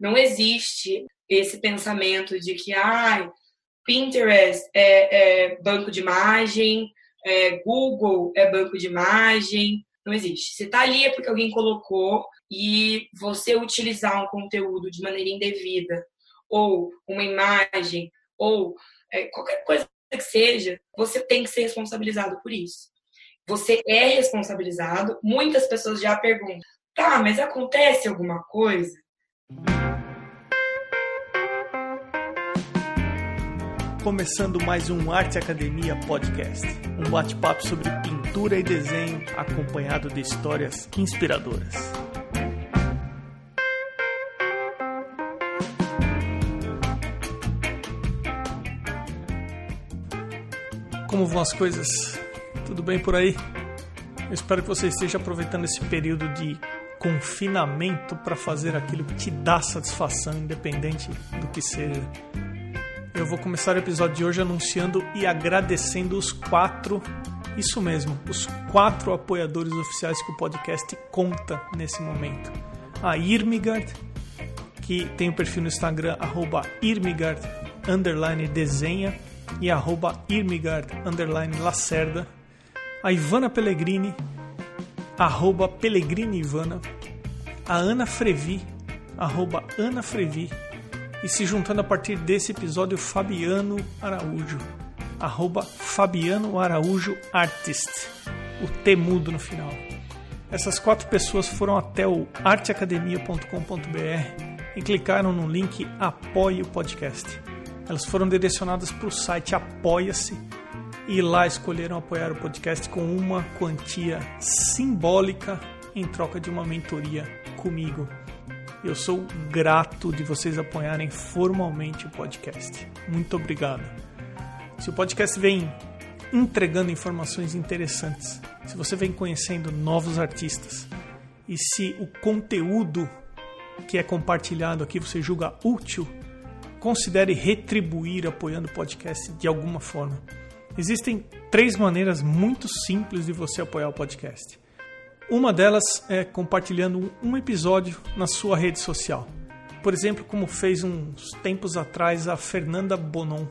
Não existe esse pensamento de que ah, Pinterest é, é banco de imagem, é, Google é banco de imagem. Não existe. Se está ali é porque alguém colocou e você utilizar um conteúdo de maneira indevida, ou uma imagem, ou é, qualquer coisa que seja, você tem que ser responsabilizado por isso. Você é responsabilizado. Muitas pessoas já perguntam: tá, mas acontece alguma coisa? Começando mais um Arte Academia Podcast, um bate-papo sobre pintura e desenho acompanhado de histórias inspiradoras. Como vão as coisas? Tudo bem por aí? Eu espero que você esteja aproveitando esse período de confinamento para fazer aquilo que te dá satisfação, independente do que seja. Eu vou começar o episódio de hoje anunciando e agradecendo os quatro, isso mesmo, os quatro apoiadores oficiais que o podcast conta nesse momento. A Irmigard, que tem o perfil no Instagram, arroba Irmigard, underline desenha, e arroba Irmigard, underline Lacerda. A Ivana Pellegrini, arroba Pellegrini Ivana. A Ana Frevi, arroba Ana Frevi e se juntando a partir desse episódio Fabiano Araújo, arroba Fabiano Araújo Artist, o T mudo no final. Essas quatro pessoas foram até o arteacademia.com.br e clicaram no link Apoie o Podcast. Elas foram direcionadas para o site Apoia-se e lá escolheram apoiar o podcast com uma quantia simbólica em troca de uma mentoria comigo. Eu sou grato de vocês apoiarem formalmente o podcast. Muito obrigado. Se o podcast vem entregando informações interessantes, se você vem conhecendo novos artistas e se o conteúdo que é compartilhado aqui você julga útil, considere retribuir apoiando o podcast de alguma forma. Existem três maneiras muito simples de você apoiar o podcast. Uma delas é compartilhando um episódio na sua rede social. Por exemplo, como fez uns tempos atrás a Fernanda Bonon.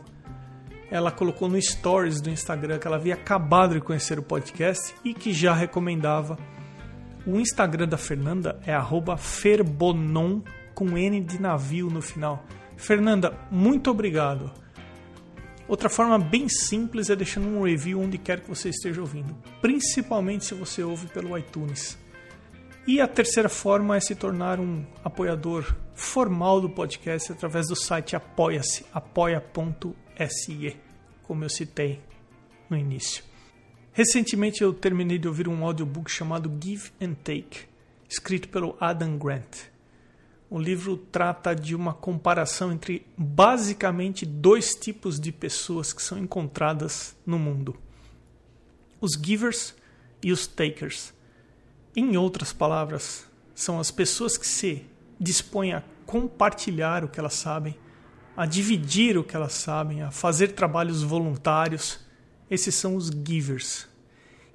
Ela colocou no stories do Instagram que ela havia acabado de conhecer o podcast e que já recomendava. O Instagram da Fernanda é @ferbonon com N de navio no final. Fernanda, muito obrigado. Outra forma bem simples é deixando um review onde quer que você esteja ouvindo, principalmente se você ouve pelo iTunes. E a terceira forma é se tornar um apoiador formal do podcast através do site apoia-se, apoia.se, como eu citei no início. Recentemente eu terminei de ouvir um audiobook chamado Give and Take, escrito pelo Adam Grant. O livro trata de uma comparação entre basicamente dois tipos de pessoas que são encontradas no mundo: os givers e os takers. Em outras palavras, são as pessoas que se dispõem a compartilhar o que elas sabem, a dividir o que elas sabem, a fazer trabalhos voluntários. Esses são os givers.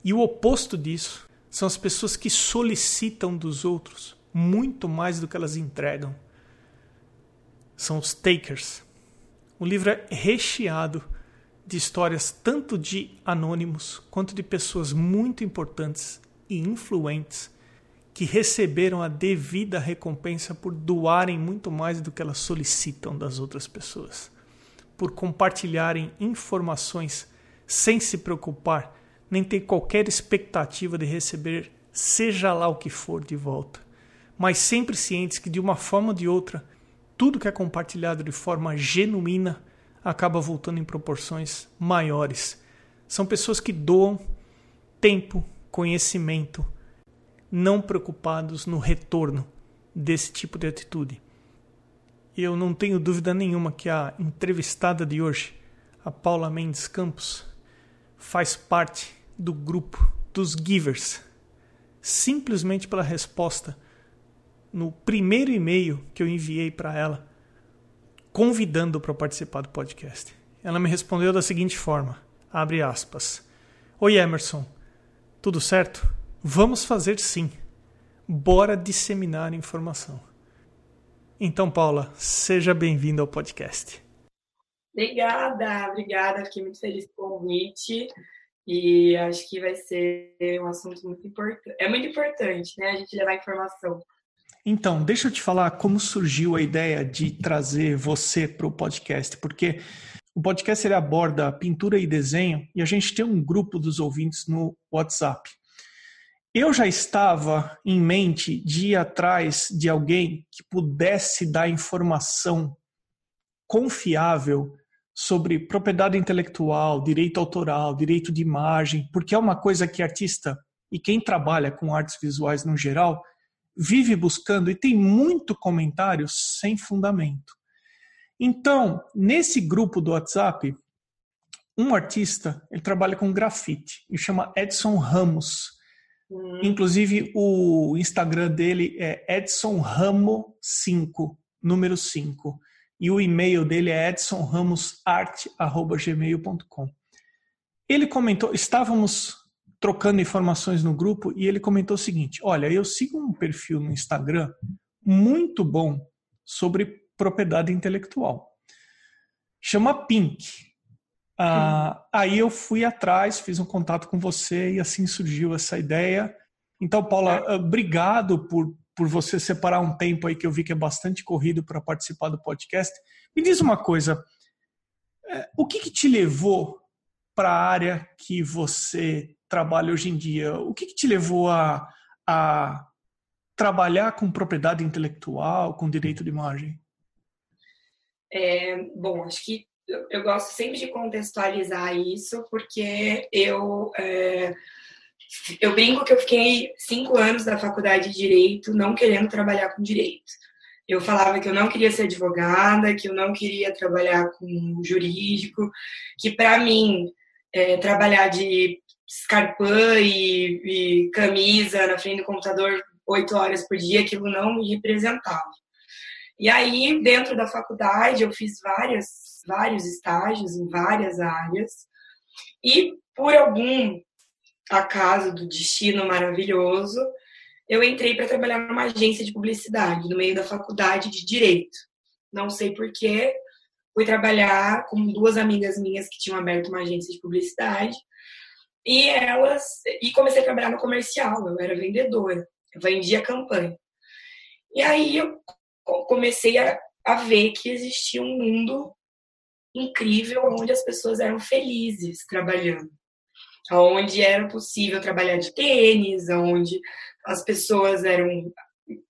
E o oposto disso são as pessoas que solicitam dos outros muito mais do que elas entregam. São os takers. O livro é recheado de histórias tanto de anônimos quanto de pessoas muito importantes e influentes que receberam a devida recompensa por doarem muito mais do que elas solicitam das outras pessoas, por compartilharem informações sem se preocupar nem ter qualquer expectativa de receber seja lá o que for de volta mas sempre cientes que de uma forma ou de outra, tudo que é compartilhado de forma genuína acaba voltando em proporções maiores. São pessoas que doam tempo, conhecimento, não preocupados no retorno desse tipo de atitude. Eu não tenho dúvida nenhuma que a entrevistada de hoje, a Paula Mendes Campos, faz parte do grupo dos givers, simplesmente pela resposta no primeiro e-mail que eu enviei para ela, convidando para participar do podcast. Ela me respondeu da seguinte forma: abre aspas. Oi Emerson, tudo certo? Vamos fazer sim. Bora disseminar informação. Então, Paula, seja bem-vinda ao podcast. Obrigada, obrigada. Fiquei muito feliz com o convite e acho que vai ser um assunto muito importante. É muito importante, né? A gente levar informação. Então, deixa eu te falar como surgiu a ideia de trazer você para o podcast, porque o podcast ele aborda pintura e desenho e a gente tem um grupo dos ouvintes no WhatsApp. Eu já estava em mente de ir atrás de alguém que pudesse dar informação confiável sobre propriedade intelectual, direito autoral, direito de imagem, porque é uma coisa que artista e quem trabalha com artes visuais no geral vive buscando e tem muito comentário sem fundamento. Então, nesse grupo do WhatsApp, um artista, ele trabalha com grafite e chama Edson Ramos. Hum. Inclusive, o Instagram dele é Edson Ramo 5, número 5 e o e-mail dele é edsonramosart@gmail.com. Ele comentou, estávamos trocando informações no grupo e ele comentou o seguinte: "Olha, eu sigo um perfil no Instagram muito bom sobre propriedade intelectual. Chama Pink. Ah, aí eu fui atrás, fiz um contato com você e assim surgiu essa ideia. Então, Paula, é. obrigado por por você separar um tempo aí que eu vi que é bastante corrido para participar do podcast. Me diz uma coisa, é, o que, que te levou para a área que você trabalha hoje em dia? O que, que te levou a, a trabalhar com propriedade intelectual, com direito de imagem? É, bom, acho que eu, gosto sempre de contextualizar isso, porque eu é, eu brinco que eu fiquei cinco anos da faculdade de direito não querendo trabalhar com direito. Eu falava que eu não queria ser advogada, que eu não queria trabalhar com jurídico, que para mim é, trabalhar de escarpã e, e camisa na frente do computador oito horas por dia, aquilo não me representava. E aí, dentro da faculdade, eu fiz várias, vários estágios em várias áreas. E por algum acaso do destino maravilhoso, eu entrei para trabalhar numa agência de publicidade, no meio da faculdade de Direito. Não sei porquê, fui trabalhar com duas amigas minhas que tinham aberto uma agência de publicidade. E elas. E comecei a trabalhar no comercial, eu era vendedora, vendia campanha. E aí eu comecei a, a ver que existia um mundo incrível onde as pessoas eram felizes trabalhando onde era possível trabalhar de tênis, onde as pessoas eram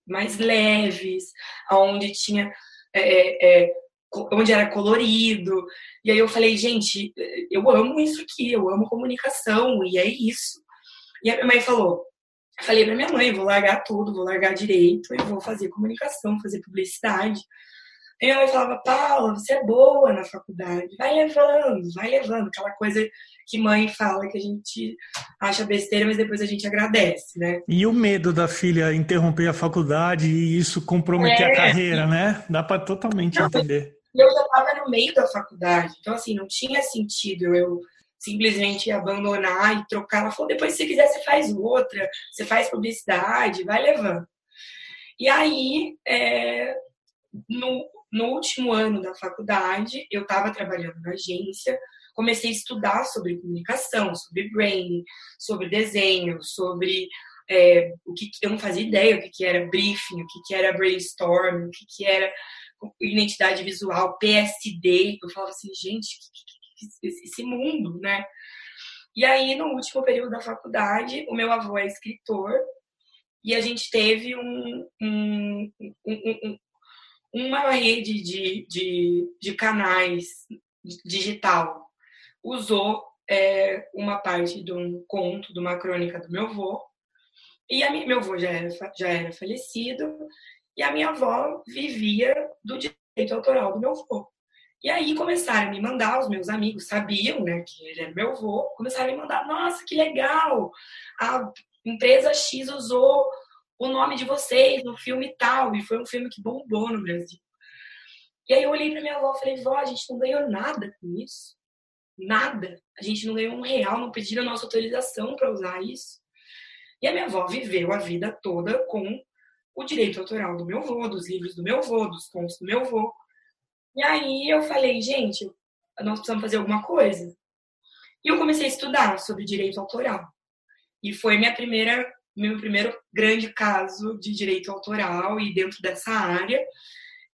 mais leves, onde tinha é, é, é, onde era colorido. E aí eu falei, gente, eu amo isso aqui, eu amo comunicação, e é isso. E a minha mãe falou, falei pra minha mãe, vou largar tudo, vou largar direito e vou fazer comunicação, fazer publicidade. E minha mãe falava, Paula, você é boa na faculdade, vai levando, vai levando, aquela coisa que mãe fala que a gente acha besteira, mas depois a gente agradece, né? E o medo da filha interromper a faculdade e isso comprometer é, a carreira, né? Dá para totalmente não, entender. Eu já estava no meio da faculdade, então assim, não tinha sentido eu simplesmente abandonar e trocar. Ela falou, depois se você quiser você faz outra, você faz publicidade, vai levando. E aí, é, no, no último ano da faculdade, eu estava trabalhando na agência, comecei a estudar sobre comunicação, sobre branding, sobre desenho, sobre é, o que eu não fazia ideia o que, que era briefing, o que, que era brainstorm, o que, que era identidade visual, PSD. Eu falava assim, gente, esse mundo, né? E aí, no último período da faculdade, o meu avô é escritor e a gente teve um, um, um, uma rede de, de, de canais digital usou é, uma parte de um conto, de uma crônica do meu avô. E a meu avô já era, já era falecido, e a minha avó vivia do direito autoral do meu avô. E aí começaram a me mandar, os meus amigos sabiam né, que ele era meu avô, começaram a me mandar, nossa, que legal! A empresa X usou o nome de vocês no filme tal, e foi um filme que bombou no Brasil. E aí eu olhei para minha avó e falei, vó, a gente não ganhou nada com isso nada. A gente não ganhou um real, não pediram a nossa autorização para usar isso. E a minha avó viveu a vida toda com o direito autoral do meu avô, dos livros do meu avô, dos contos do meu avô. E aí eu falei, gente, nós precisamos fazer alguma coisa. E eu comecei a estudar sobre direito autoral. E foi minha primeira, meu primeiro grande caso de direito autoral e dentro dessa área.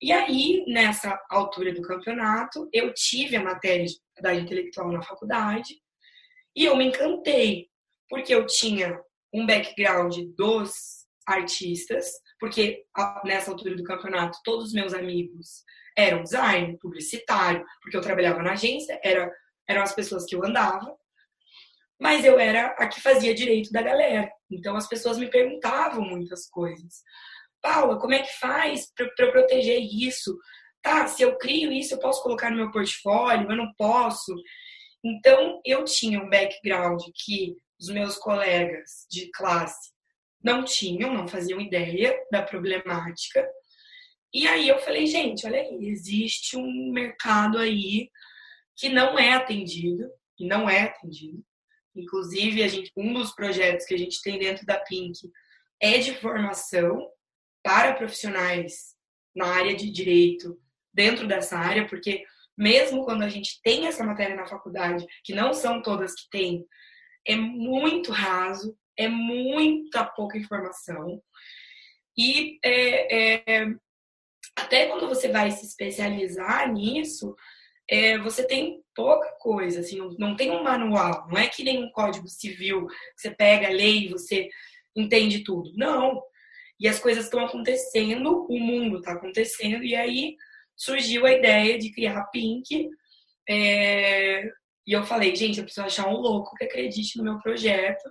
E aí, nessa altura do campeonato, eu tive a matéria de propriedade intelectual na faculdade e eu me encantei, porque eu tinha um background dos artistas, porque nessa altura do campeonato todos os meus amigos eram design, publicitário, porque eu trabalhava na agência, era, eram as pessoas que eu andava, mas eu era a que fazia direito da galera. Então as pessoas me perguntavam muitas coisas. Paula, como é que faz para proteger isso? Tá, se eu crio isso, eu posso colocar no meu portfólio, eu não posso. Então, eu tinha um background que os meus colegas de classe não tinham, não faziam ideia da problemática. E aí eu falei, gente, olha aí, existe um mercado aí que não é atendido, e não é atendido. Inclusive, a gente, um dos projetos que a gente tem dentro da Pink é de formação para profissionais na área de direito, dentro dessa área, porque mesmo quando a gente tem essa matéria na faculdade, que não são todas que têm, é muito raso, é muita pouca informação. E é, é, até quando você vai se especializar nisso, é, você tem pouca coisa, assim, não, não, tem um manual, não é que nem um código civil, você pega a lei e você entende tudo. Não. E as coisas estão acontecendo, o mundo está acontecendo, e aí surgiu a ideia de criar a Pink. É, e eu falei, gente, eu preciso achar um louco que acredite no meu projeto.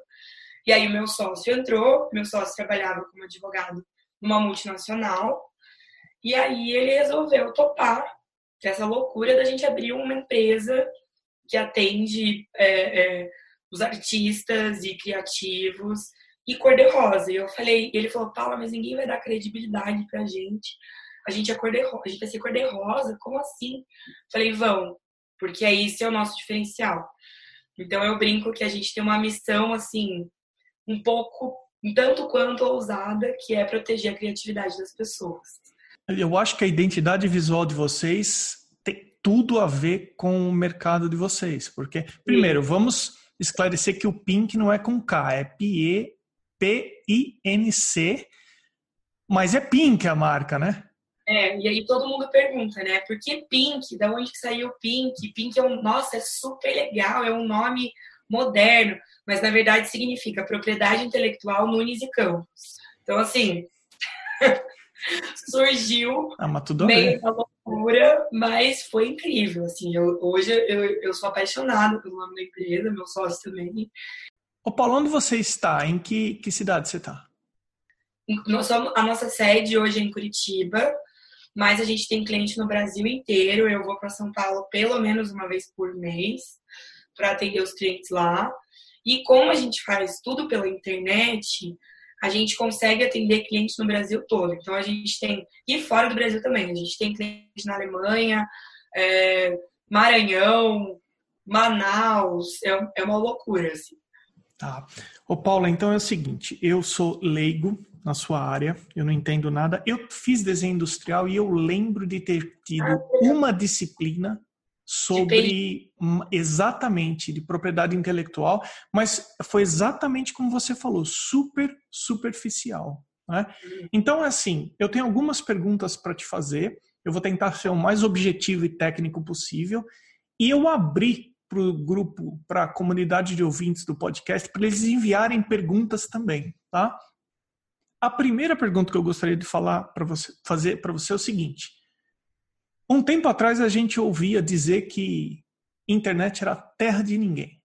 E aí o meu sócio entrou, meu sócio trabalhava como advogado numa multinacional. E aí ele resolveu topar essa loucura da gente abrir uma empresa que atende é, é, os artistas e criativos e cor-de-rosa. E eu falei, ele falou, Paula, mas ninguém vai dar credibilidade pra gente a gente é cor de rosa, a gente vai ser cor de rosa, como assim? Falei, vão, porque é isso é o nosso diferencial. Então eu brinco que a gente tem uma missão assim, um pouco, um tanto quanto ousada, que é proteger a criatividade das pessoas. Eu acho que a identidade visual de vocês tem tudo a ver com o mercado de vocês, porque primeiro, vamos esclarecer que o Pink não é com K, é P-E P-I-N-C, mas é Pink a marca, né? É, e aí todo mundo pergunta, né? Por que Pink? Da onde que saiu Pink? Pink é um, nossa, é super legal, é um nome moderno, mas na verdade significa propriedade intelectual Nunes e Campos. Então, assim, surgiu ah, mas tudo meio da loucura, mas foi incrível, assim. Eu, hoje eu, eu sou apaixonada pelo nome da empresa, meu sócio também. Ô Paulo, onde você está? Em que, que cidade você está? A nossa sede hoje é em Curitiba, mas a gente tem cliente no Brasil inteiro. Eu vou para São Paulo pelo menos uma vez por mês para atender os clientes lá. E como a gente faz tudo pela internet, a gente consegue atender clientes no Brasil todo. Então a gente tem, e fora do Brasil também, a gente tem clientes na Alemanha, é, Maranhão, Manaus, é, é uma loucura, assim. Tá. Ô Paula, então é o seguinte, eu sou leigo, na sua área, eu não entendo nada. Eu fiz desenho industrial e eu lembro de ter tido ah, uma disciplina sobre exatamente de propriedade intelectual, mas foi exatamente como você falou, super superficial. Né? Uhum. Então, assim, eu tenho algumas perguntas para te fazer. Eu vou tentar ser o mais objetivo e técnico possível. E eu abri para o grupo, para a comunidade de ouvintes do podcast, para eles enviarem perguntas também, tá? A primeira pergunta que eu gostaria de falar para você, fazer para você é o seguinte: um tempo atrás a gente ouvia dizer que internet era terra de ninguém,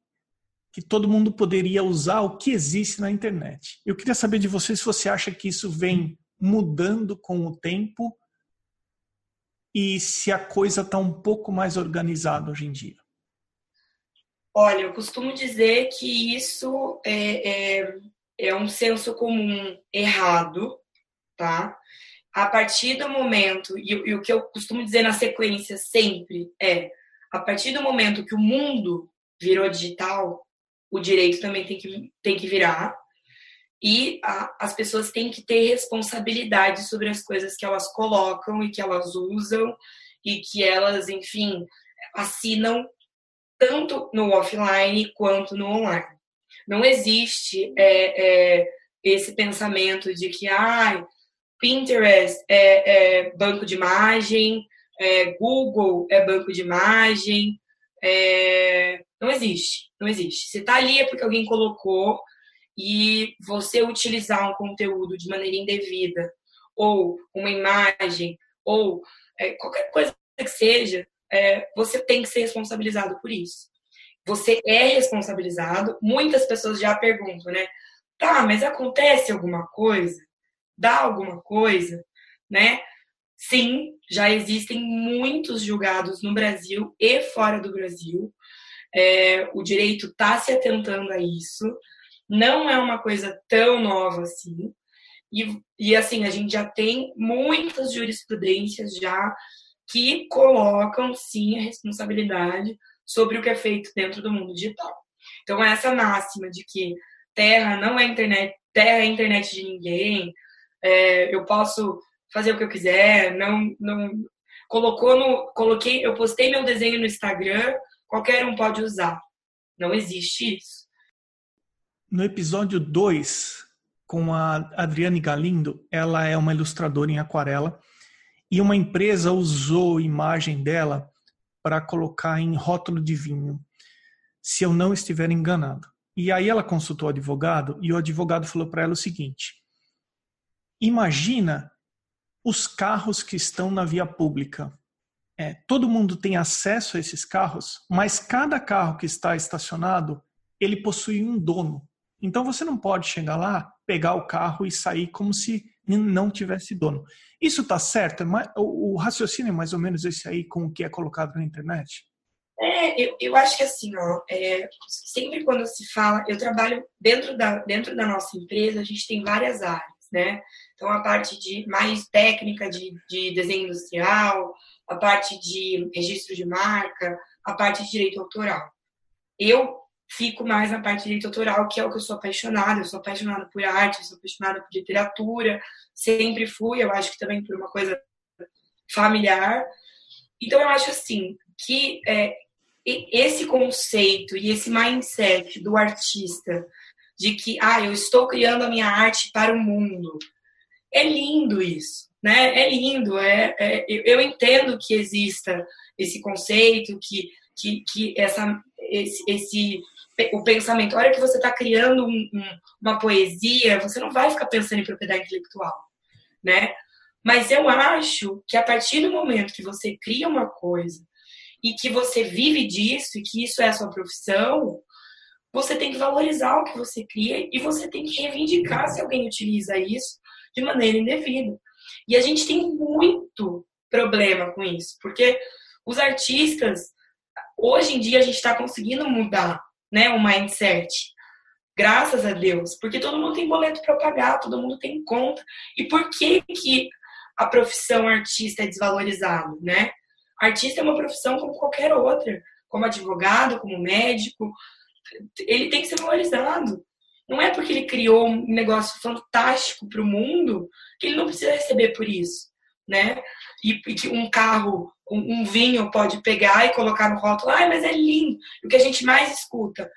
que todo mundo poderia usar o que existe na internet. Eu queria saber de você se você acha que isso vem mudando com o tempo e se a coisa está um pouco mais organizada hoje em dia. Olha, eu costumo dizer que isso é, é é um senso comum errado, tá? A partir do momento, e, e, o que eu costumo dizer na sequência sempre é: a partir do momento que o mundo virou digital, o direito também tem que, tem que virar. E a, as pessoas têm que ter responsabilidade sobre as coisas que elas colocam e que elas usam e que elas, enfim, assinam tanto no offline quanto no online. Não existe é, é, esse pensamento de que ah, Pinterest é, é banco de imagem, é, Google é banco de imagem. É, não existe, não existe. Se está ali é porque alguém colocou e você utilizar um conteúdo de maneira indevida ou uma imagem ou é, qualquer coisa que seja, é, você tem que ser responsabilizado por isso. Você é responsabilizado. Muitas pessoas já perguntam, né? Tá, mas acontece alguma coisa? Dá alguma coisa, né? Sim, já existem muitos julgados no Brasil e fora do Brasil. É, o direito está se atentando a isso. Não é uma coisa tão nova assim. E, e assim, a gente já tem muitas jurisprudências já que colocam sim a responsabilidade sobre o que é feito dentro do mundo digital. Então, essa máxima de que terra não é internet, terra é internet de ninguém, é, eu posso fazer o que eu quiser, não, não colocou no, coloquei, eu postei meu desenho no Instagram, qualquer um pode usar. Não existe isso. No episódio 2, com a Adriane Galindo, ela é uma ilustradora em aquarela e uma empresa usou imagem dela para colocar em rótulo de vinho, se eu não estiver enganado. E aí ela consultou o advogado e o advogado falou para ela o seguinte: Imagina os carros que estão na via pública. É, todo mundo tem acesso a esses carros, mas cada carro que está estacionado, ele possui um dono. Então você não pode chegar lá, pegar o carro e sair como se não tivesse dono. Isso está certo? É o raciocínio é mais ou menos esse aí com o que é colocado na internet? É, eu, eu acho que assim, ó, é, sempre quando se fala, eu trabalho dentro da, dentro da nossa empresa, a gente tem várias áreas, né? Então, a parte de mais técnica de, de desenho industrial, a parte de registro de marca, a parte de direito autoral. Eu fico mais na parte de direito autoral, que é o que eu sou apaixonada. Eu sou apaixonada por arte, eu sou apaixonada por literatura, sempre fui, eu acho que também por uma coisa familiar. Então, eu acho assim, que é, esse conceito e esse mindset do artista de que, ah, eu estou criando a minha arte para o mundo, é lindo isso, né? É lindo, é, é eu entendo que exista esse conceito, que, que, que essa, esse, esse o pensamento. A hora que você está criando um, um, uma poesia, você não vai ficar pensando em propriedade intelectual, né? Mas eu acho que a partir do momento que você cria uma coisa e que você vive disso e que isso é a sua profissão, você tem que valorizar o que você cria e você tem que reivindicar se alguém utiliza isso de maneira indevida. E a gente tem muito problema com isso, porque os artistas, hoje em dia, a gente está conseguindo mudar né, o mindset. Graças a Deus, porque todo mundo tem boleto para pagar, todo mundo tem conta. E por que que a profissão artista é desvalorizada, né? Artista é uma profissão como qualquer outra, como advogado, como médico, ele tem que ser valorizado. Não é porque ele criou um negócio fantástico para o mundo que ele não precisa receber por isso, né? E, e que um carro um, um, vinho pode pegar e colocar no rótulo, ai, mas é lindo. o que a gente mais escuta,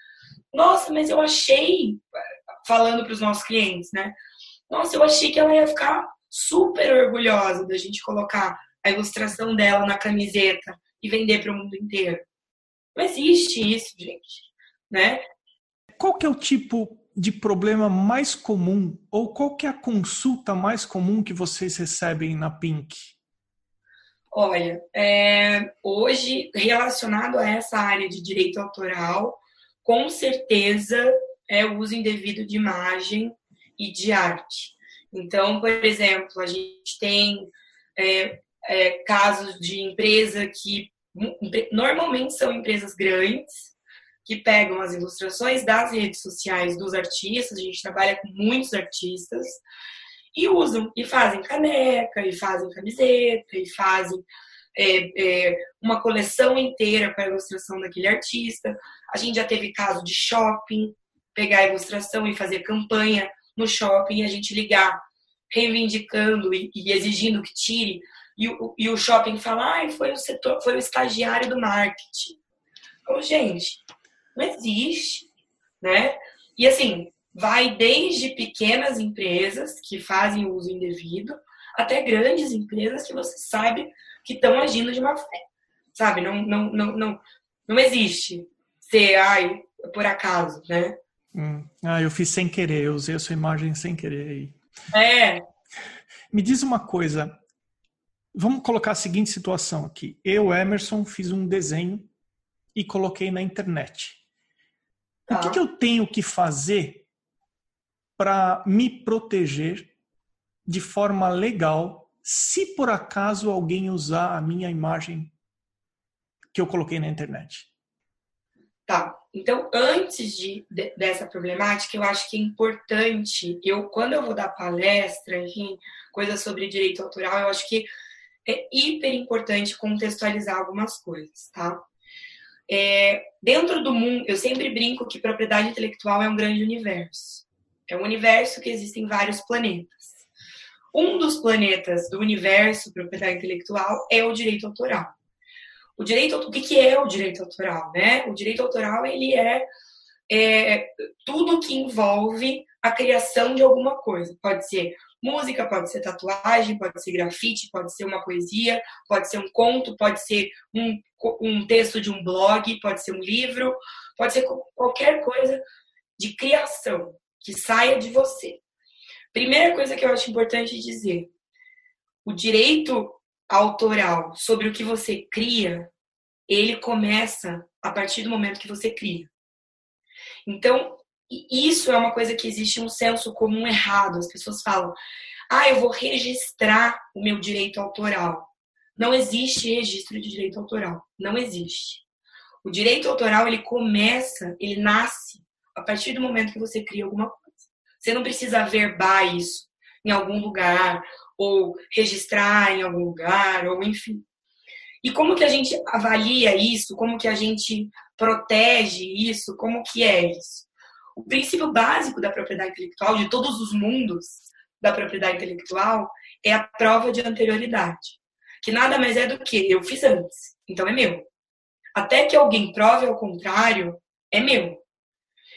nossa, mas eu achei, falando para os nossos clientes, né? Nossa, eu achei que ela ia ficar super orgulhosa da gente colocar a ilustração dela na camiseta e vender para o mundo inteiro. Não existe isso, gente, né? Qual que é o tipo de problema mais comum ou qual que é a consulta mais comum que vocês recebem na Pink? Olha, é, hoje, relacionado a essa área de direito autoral, com certeza é o uso indevido de imagem e de arte. Então, por exemplo, a gente tem é, é, casos de empresa que normalmente são empresas grandes, que pegam as ilustrações das redes sociais dos artistas, a gente trabalha com muitos artistas, e usam, e fazem caneca, e fazem camiseta, e fazem é, é, uma coleção inteira para a ilustração daquele artista. A gente já teve caso de shopping, pegar a ilustração e fazer campanha no shopping e a gente ligar reivindicando e, e exigindo que tire, e o, e o shopping fala, ah, foi o setor, foi o estagiário do marketing. Então, gente, não existe, né? E assim, vai desde pequenas empresas que fazem uso indevido até grandes empresas que você sabe que estão agindo de má fé. Sabe? Não, não, não, não, não existe ser, ai, por acaso, né? Hum. Ah, eu fiz sem querer, eu usei a sua imagem sem querer aí. É. Me diz uma coisa. Vamos colocar a seguinte situação aqui. Eu, Emerson, fiz um desenho e coloquei na internet. Tá. O que, que eu tenho que fazer para me proteger de forma legal se por acaso alguém usar a minha imagem que eu coloquei na internet? Tá. Então, antes de, de, dessa problemática, eu acho que é importante, eu quando eu vou dar palestra, enfim, coisas sobre direito autoral, eu acho que é hiper importante contextualizar algumas coisas, tá? É, dentro do mundo, eu sempre brinco que propriedade intelectual é um grande universo. É um universo que existem vários planetas. Um dos planetas do universo propriedade intelectual é o direito autoral. O direito, o que, é o direito autoral, né? O direito autoral ele é, é tudo que envolve a criação de alguma coisa. Pode ser música, pode ser tatuagem, pode ser grafite, pode ser uma poesia, pode ser um conto, pode ser um, um texto de um blog, pode ser um livro, pode ser qualquer coisa de criação que saia de você. Primeira coisa que eu acho importante dizer: o direito autoral sobre o que você cria, ele começa a partir do momento que você cria. Então, isso é uma coisa que existe um senso comum errado. As pessoas falam: "Ah, eu vou registrar o meu direito autoral". Não existe registro de direito autoral, não existe. O direito autoral ele começa, ele nasce a partir do momento que você cria alguma coisa. Você não precisa verbar isso em algum lugar ou registrar em algum lugar, ou enfim. E como que a gente avalia isso? Como que a gente protege isso? Como que é isso? O princípio básico da propriedade intelectual, de todos os mundos da propriedade intelectual, é a prova de anterioridade. Que nada mais é do que eu fiz antes, então é meu. Até que alguém prove ao contrário, é meu.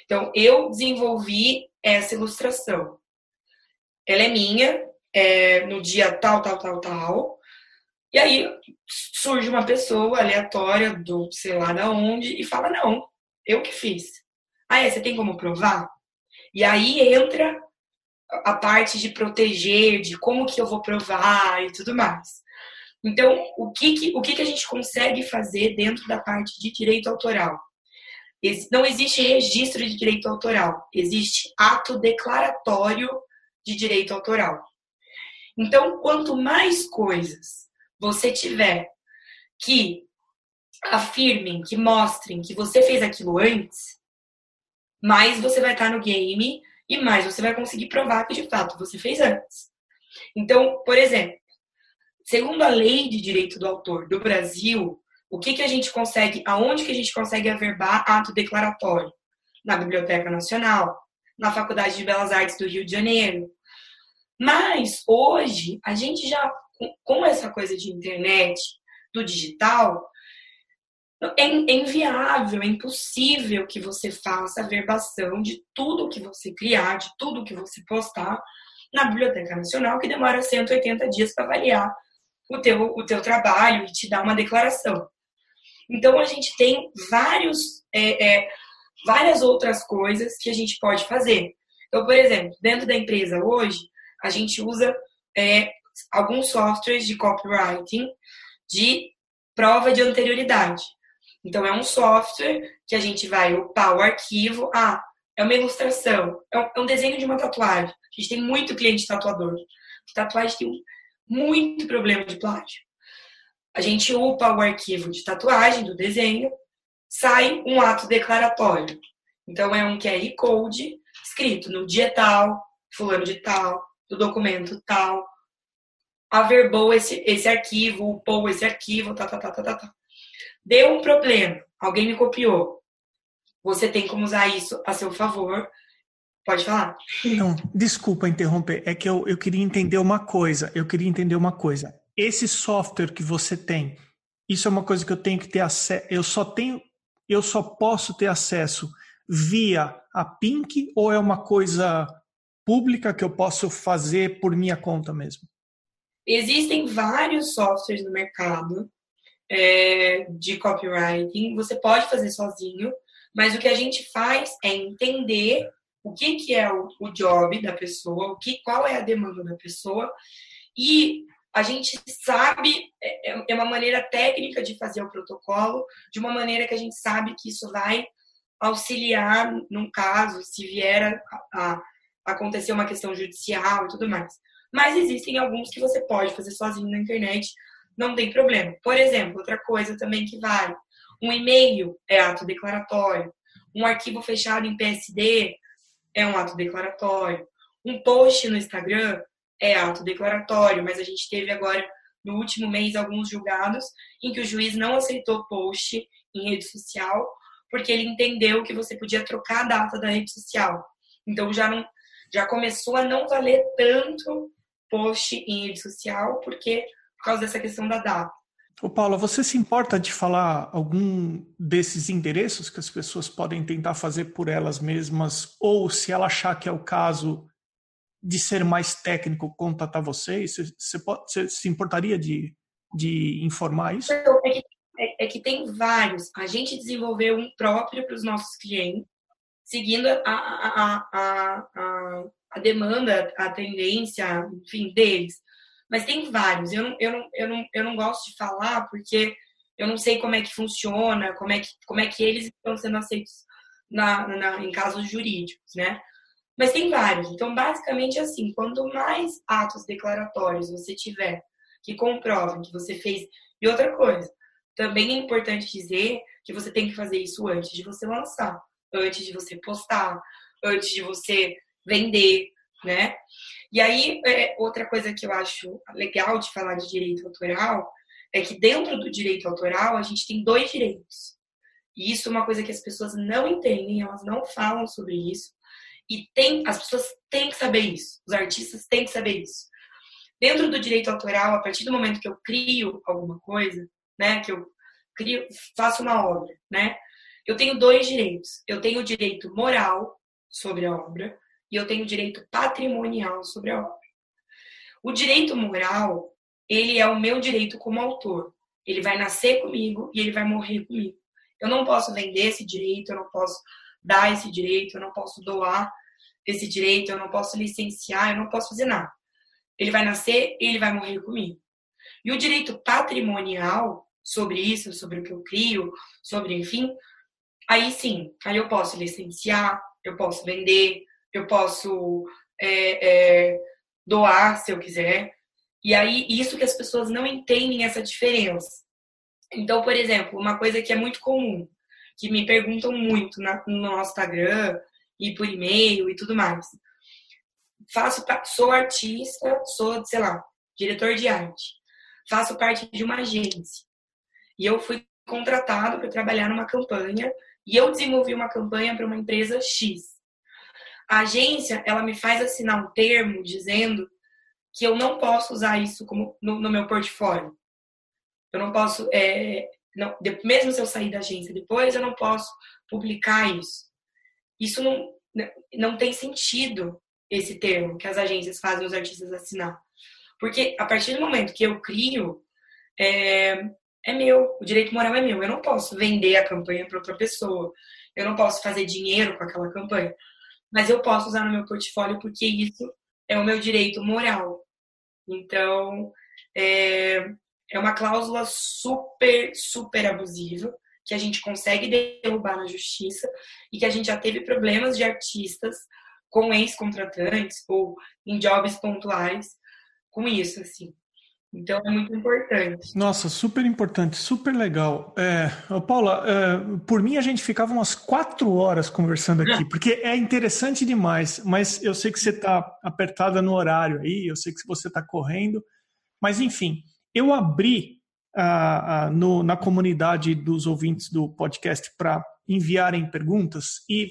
Então, eu desenvolvi essa ilustração. Ela é minha, é, no dia tal, tal, tal, tal. E aí surge uma pessoa aleatória do sei lá da onde e fala: Não, eu que fiz. Ah, é? Você tem como provar? E aí entra a parte de proteger, de como que eu vou provar e tudo mais. Então, o que, que, o que, que a gente consegue fazer dentro da parte de direito autoral? Não existe registro de direito autoral, existe ato declaratório de direito autoral. Então, quanto mais coisas você tiver que afirmem, que mostrem que você fez aquilo antes, mais você vai estar no game e mais você vai conseguir provar que de fato você fez antes. Então, por exemplo, segundo a lei de direito do autor do Brasil, o que, que a gente consegue, aonde que a gente consegue averbar ato declaratório? Na Biblioteca Nacional, na Faculdade de Belas Artes do Rio de Janeiro, mas hoje, a gente já, com essa coisa de internet, do digital, é, é inviável, é impossível que você faça a verbação de tudo que você criar, de tudo que você postar na Biblioteca Nacional, que demora 180 dias para avaliar o teu, o teu trabalho e te dar uma declaração. Então, a gente tem vários, é, é, várias outras coisas que a gente pode fazer. Então, por exemplo, dentro da empresa hoje, a gente usa é, alguns softwares de copywriting de prova de anterioridade. Então, é um software que a gente vai upar o arquivo. Ah, é uma ilustração, é um, é desenho de uma tatuagem. A gente tem muito cliente tatuador. Tatuagem tem muito problema de plágio. A gente upa o arquivo de tatuagem do desenho, sai um ato declaratório. Então, é um QR Code escrito no dia tal, fulano de tal, do documento tal, averbou esse, esse arquivo, upou esse arquivo, tá, tá, tá, tá, tá, tá. Deu um problema, alguém me copiou. Você tem como usar isso a seu favor Pode falar. Não, desculpa interromper. É que eu, eu queria entender uma coisa. Eu queria entender uma coisa. Esse software que você tem, isso é uma coisa que eu tenho que ter acesso. Eu só tenho, eu só posso ter acesso via a Pink ou é uma coisa pública que eu posso fazer por minha conta mesmo? Existem vários softwares no mercado é, de copywriting. Você pode fazer sozinho, mas o que a gente faz é entender o que, que é o, o job da pessoa, o que, qual é a demanda da pessoa e a gente sabe, é, é, é uma maneira técnica de fazer o protocolo, de uma maneira que a gente sabe que isso vai auxiliar num caso, se vier a, a acontecer uma questão judicial e tudo mais. Mas existem alguns que você pode fazer sozinho na internet, não tem problema. Por exemplo, outra coisa também que vale: um e-mail é ato declaratório, um arquivo fechado em PSD é um ato declaratório, um post no Instagram é ato declaratório, mas a gente teve agora no último mês alguns julgados em que o juiz não aceitou post em rede social porque ele entendeu que você podia trocar a data da rede social. Então já não já começou a não valer tanto post em rede social porque por causa dessa questão da data. Ô Paula, você se importa de falar algum desses endereços que as pessoas podem tentar fazer por elas mesmas ou se ela achar que é o caso de ser mais técnico contatar vocês? Você, pode, você se importaria de, de informar isso? É que, é, é que tem vários. A gente desenvolveu um próprio para os nossos clientes, seguindo a, a, a, a, a demanda, a tendência, enfim, deles. Mas tem vários. Eu não, eu, eu, não, eu não gosto de falar porque eu não sei como é que funciona, como é que, como é que eles estão sendo aceitos na, na, em casos jurídicos, né? Mas tem vários. Então, basicamente, assim, quanto mais atos declaratórios você tiver que comprovem que você fez. E outra coisa, também é importante dizer que você tem que fazer isso antes de você lançar, antes de você postar, antes de você vender, né? E aí, é, outra coisa que eu acho legal de falar de direito autoral é que dentro do direito autoral a gente tem dois direitos. E isso é uma coisa que as pessoas não entendem, elas não falam sobre isso. E tem, as pessoas têm que saber isso, os artistas têm que saber isso. Dentro do direito autoral, a partir do momento que eu crio alguma coisa, né, que eu crio, faço uma obra, né, eu tenho dois direitos. Eu tenho o direito moral sobre a obra e eu tenho direito patrimonial sobre a obra. O direito moral, ele é o meu direito como autor. Ele vai nascer comigo e ele vai morrer comigo. Eu não posso vender esse direito, eu não posso dar esse direito, eu não posso doar esse direito, eu não posso licenciar, eu não posso fazer nada. Ele vai nascer e ele vai morrer comigo. E o direito patrimonial sobre isso, sobre o que eu crio, sobre, enfim, aí sim, aí eu posso licenciar, eu posso vender, eu posso é, é, doar se eu quiser. E aí, isso que as pessoas não entendem essa diferença. Então, por exemplo, uma coisa que é muito comum, que me perguntam muito na, no nosso Instagram, e por e-mail e tudo mais. Faço, sou artista, sou, sei lá, diretor de arte. Faço parte de uma agência. E eu fui contratado para trabalhar numa campanha e eu desenvolvi uma campanha para uma empresa X. A agência, ela me faz assinar um termo dizendo que eu não posso usar isso como no, no meu portfólio. Eu não posso, é, não, mesmo se eu sair da agência depois, eu não posso publicar isso. Isso não, não tem sentido, esse termo que as agências fazem os artistas assinar. Porque a partir do momento que eu crio, é, é meu, o direito moral é meu. Eu não posso vender a campanha para outra pessoa, eu não posso fazer dinheiro com aquela campanha, mas eu posso usar no meu portfólio porque isso é o meu direito moral. Então, é, é uma cláusula super, super abusiva que a gente consegue derrubar na justiça e que a gente já teve problemas de artistas com ex-contratantes ou em jobs pontuais com isso, assim. Então é muito importante. Nossa, super importante, super legal. É, Paula, é, por mim a gente ficava umas quatro horas conversando aqui, porque é interessante demais, mas eu sei que você está apertada no horário aí, eu sei que você está correndo, mas enfim, eu abri no, na comunidade dos ouvintes do podcast para enviarem perguntas e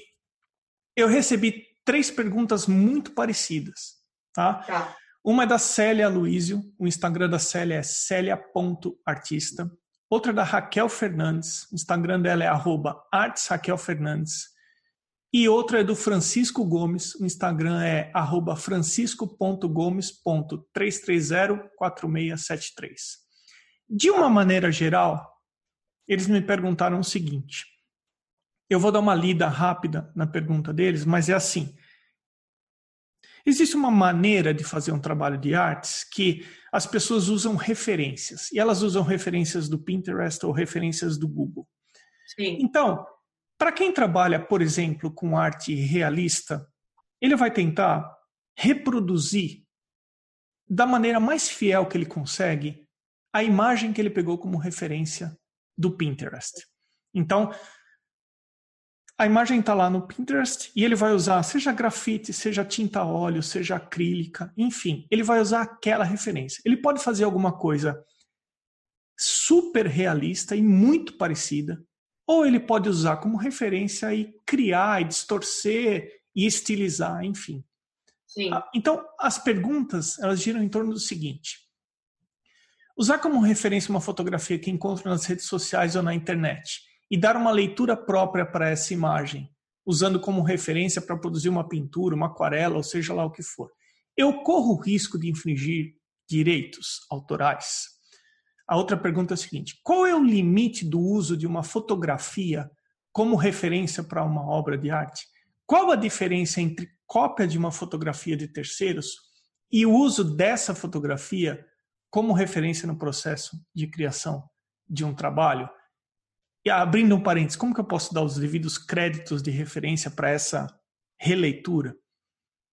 eu recebi três perguntas muito parecidas, tá? Tá. Uma é da Célia Luísio, o Instagram da Célia é celia.artista. Outra é da Raquel Fernandes, o Instagram dela é arroba artsraquelfernandes. E outra é do Francisco Gomes, o Instagram é arroba francisco.gomes.3304673. De uma maneira geral, eles me perguntaram o seguinte. Eu vou dar uma lida rápida na pergunta deles, mas é assim. Existe uma maneira de fazer um trabalho de artes que as pessoas usam referências, e elas usam referências do Pinterest ou referências do Google. Sim. Então, para quem trabalha, por exemplo, com arte realista, ele vai tentar reproduzir da maneira mais fiel que ele consegue a imagem que ele pegou como referência do Pinterest. Então, a imagem está lá no Pinterest e ele vai usar, seja grafite, seja tinta óleo, seja acrílica, enfim, ele vai usar aquela referência. Ele pode fazer alguma coisa super realista e muito parecida, ou ele pode usar como referência e criar, e distorcer e estilizar, enfim. Sim. Ah, então, as perguntas, elas giram em torno do seguinte. Usar como referência uma fotografia que encontra nas redes sociais ou na internet e dar uma leitura própria para essa imagem, usando como referência para produzir uma pintura, uma aquarela, ou seja lá o que for. Eu corro o risco de infringir direitos autorais? A outra pergunta é a seguinte: qual é o limite do uso de uma fotografia como referência para uma obra de arte? Qual a diferença entre cópia de uma fotografia de terceiros e o uso dessa fotografia como referência no processo de criação de um trabalho? E abrindo um parênteses, como que eu posso dar os devidos créditos de referência para essa releitura?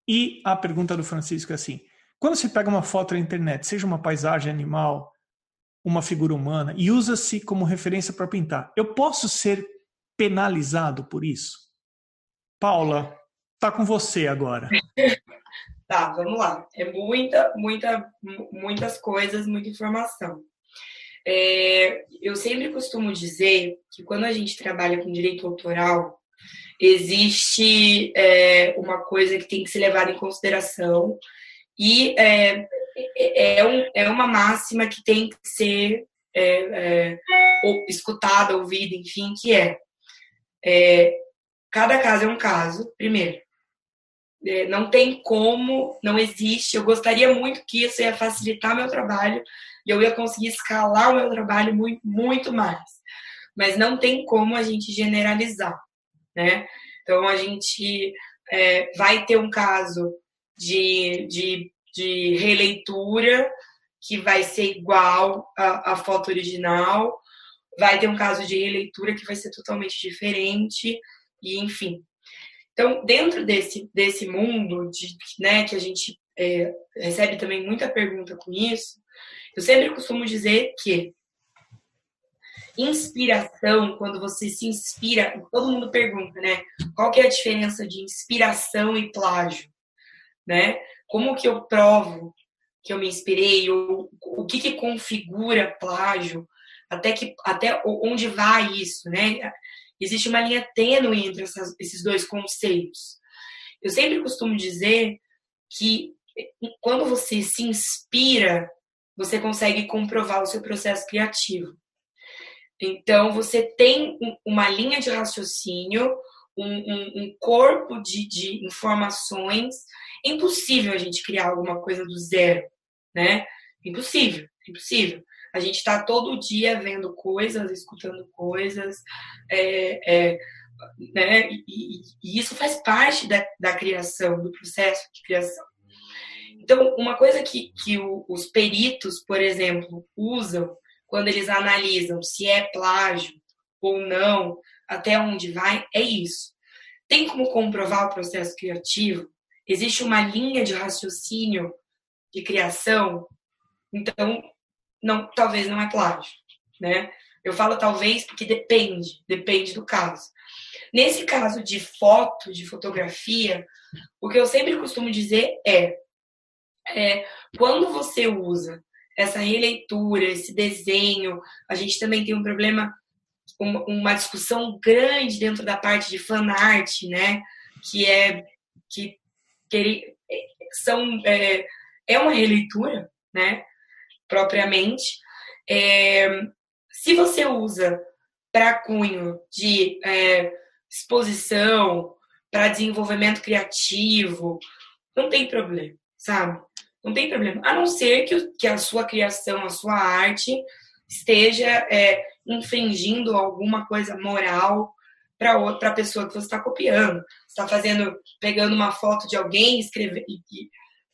E a pergunta do Francisco é assim: quando se pega uma foto na internet, seja uma paisagem animal, uma figura humana, e usa-se como referência para pintar, eu posso ser penalizado por isso? Paula, tá com você agora. Tá, vamos lá. É muita, muita, muitas coisas, muita informação. É, eu sempre costumo dizer que quando a gente trabalha com direito autoral, existe é, uma coisa que tem que ser levada em consideração e é, é, é um, é uma máxima que tem que ser é, é, escutada, ouvida, enfim, que é, é cada caso é um caso, primeiro. Não tem como, não existe. Eu gostaria muito que isso ia facilitar meu trabalho, e eu ia conseguir escalar o meu trabalho muito, muito mais. Mas não tem como a gente generalizar, né? Então a gente é, vai ter um caso de, de, de releitura que vai ser igual à, à foto original, vai ter um caso de releitura que vai ser totalmente diferente, e enfim. Então, dentro desse, desse mundo de, né, que a gente é, recebe também muita pergunta com isso, eu sempre costumo dizer que inspiração, quando você se inspira, todo mundo pergunta, né? Qual que é a diferença de inspiração e plágio, né? Como que eu provo que eu me inspirei? Ou, o que que configura plágio? Até que até onde vai isso, né? Existe uma linha tênue entre essas, esses dois conceitos. Eu sempre costumo dizer que quando você se inspira você consegue comprovar o seu processo criativo. Então, você tem uma linha de raciocínio, um, um, um corpo de, de, informações. É impossível a gente criar alguma coisa do zero, né? Impossível, impossível. A gente está todo dia vendo coisas, escutando coisas, é, é, né? E, e, isso faz parte da, da criação, do processo de criação. Então, uma coisa que, que o, os peritos, por exemplo, usam quando eles analisam se é plágio ou não, até onde vai, é isso. Tem como comprovar o processo criativo? Existe uma linha de raciocínio de criação? Então, não, talvez não é plágio, né? Eu falo talvez porque depende, depende do caso. Nesse caso de foto, de fotografia, o que eu sempre costumo dizer é é, quando você usa essa releitura, esse desenho, a gente também tem um problema, uma, discussão grande dentro da parte de fanart, né? Que é que, que são é, é uma releitura, né? Propriamente. É, se você usa para cunho de é, exposição, para desenvolvimento criativo, não tem problema, sabe? Não tem problema. A não ser que, que a sua criação, a sua arte esteja é, infringindo alguma coisa moral para outra pessoa que você está copiando. Está fazendo, pegando uma foto de alguém, escreve,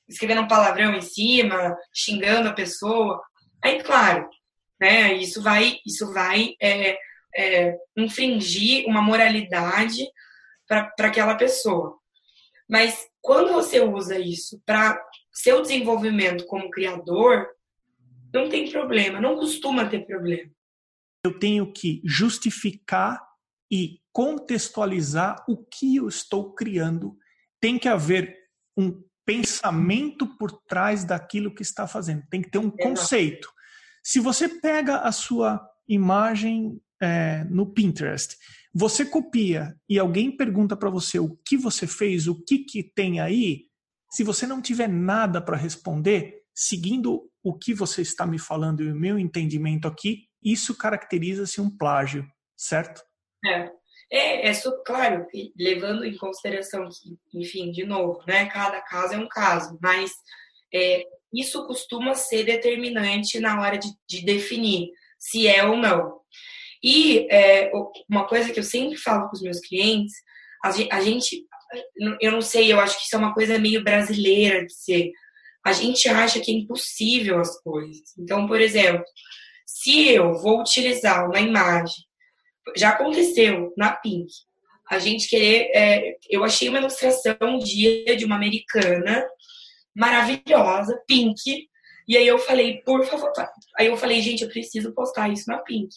escrevendo um palavrão em cima, xingando a pessoa. Aí, claro, né, isso vai, isso vai é, é, infringir uma moralidade para aquela pessoa. Mas quando você usa isso para seu desenvolvimento como criador, não tem problema, não costuma ter problema. Eu tenho que justificar e contextualizar o que eu estou criando. Tem que haver um pensamento por trás daquilo que está fazendo. Tem que ter um conceito. Se você pega a sua imagem é, no Pinterest, você copia e alguém pergunta para você o que você fez, o que, que tem aí, se você não tiver nada para responder, seguindo o que você está me falando e o meu entendimento aqui, isso caracteriza-se um plágio, certo? É. É, é claro, levando em consideração que, enfim, de novo, né, cada caso é um caso, mas é, isso costuma ser determinante na hora de, de definir se é ou não. E é, uma coisa que eu sempre falo com os meus clientes, a gente, eu não sei, eu acho que isso é uma coisa meio brasileira de ser. A gente acha que é impossível as coisas. Então, por exemplo, se eu vou utilizar uma imagem já aconteceu na Pink. A gente querer. É, eu achei uma ilustração um dia de uma americana maravilhosa, Pink. E aí eu falei, por favor. Aí eu falei, gente, eu preciso postar isso na Pink.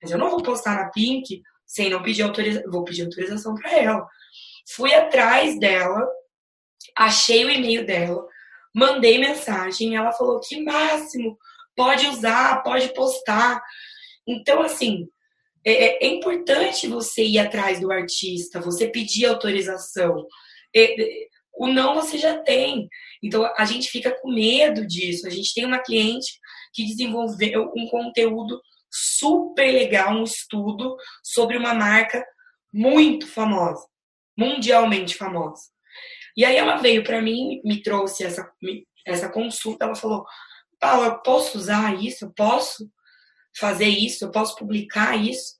Mas eu não vou postar na Pink sem não pedir autorização. Vou pedir autorização para ela. Fui atrás dela, achei o e-mail dela, mandei mensagem. ela falou que máximo, pode usar, pode postar. Então, assim, é, é, é, importante você ir atrás do artista, você pedir autorização. É, é, o não você já tem. Então a gente fica com medo disso. A gente tem uma cliente que desenvolveu um conteúdo super legal, um estudo sobre uma marca muito famosa, mundialmente famosa. E aí ela veio para mim, me trouxe essa, essa consulta, ela falou: Paula, posso usar isso? Eu posso fazer isso? Eu posso publicar isso?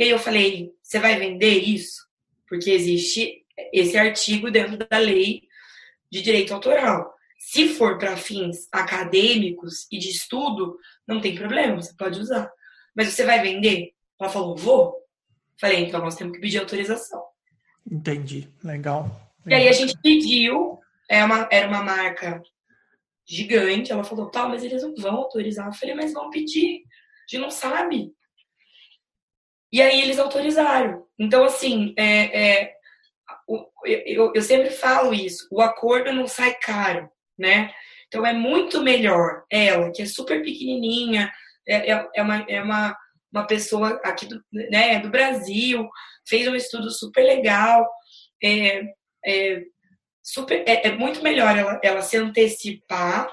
E aí eu falei, você vai vender isso? Porque existe esse artigo dentro da lei de direito autoral. Se for para fins acadêmicos e de estudo, não tem problema, você pode usar. Mas você vai vender? Ela falou, vou. Falei, então nós temos que pedir autorização. Entendi, legal. E aí a gente pediu, é uma, era uma marca gigante, ela falou, tá, mas eles não vão autorizar. Eu falei, mas vão pedir, a gente não sabe. E aí eles autorizaram. Então, assim, é, é, eu, eu sempre falo isso: o acordo não sai caro, né? Então é muito melhor ela, que é super pequenininha, é, é, é, uma, é uma, uma pessoa aqui do, né, do Brasil, fez um estudo super legal, é, é, super, é, é muito melhor ela, ela se antecipar,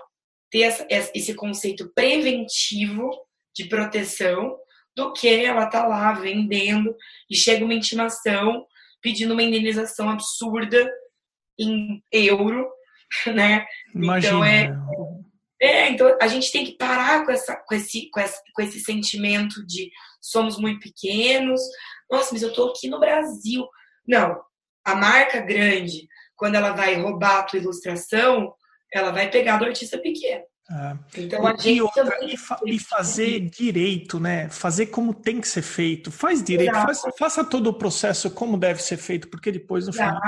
ter essa, esse conceito preventivo de proteção, do que ela tá lá vendendo e chega uma intimação pedindo uma indenização absurda em euro, né? Imagina. Então é, é, então a gente tem que parar com, essa, com, esse, com, esse, com esse sentimento de somos muito pequenos. Nossa, mas eu tô aqui no Brasil. Não, a marca grande, quando ela vai roubar a tua ilustração, ela vai pegar do artista pequeno. Ah, então, a gente outra, e, fa e, fazer direito, né? Fazer como tem que ser feito. Faz direito, faz, faça todo o processo como deve ser feito, porque depois no final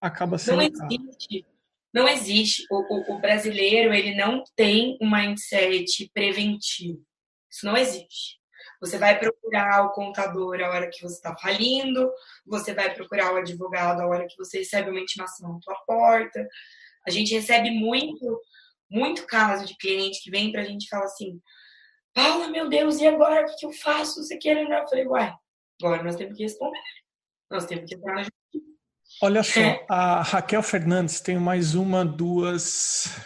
acaba sendo. Não existe. Não existe. O, o, o, brasileiro ele não tem um mindset preventivo. Isso não existe. Você vai procurar o contador a hora que você está falindo, você vai procurar o advogado a hora que você recebe uma intimação na sua porta. A gente recebe muito muito caso de cliente que vem pra gente e fala assim: Paula, meu Deus, e agora? O que, que eu faço? Você quer? Eu falei, uai, agora nós temos que responder. Nós temos que entrar na justiça. Olha só, é. a Raquel Fernandes tem mais uma, duas,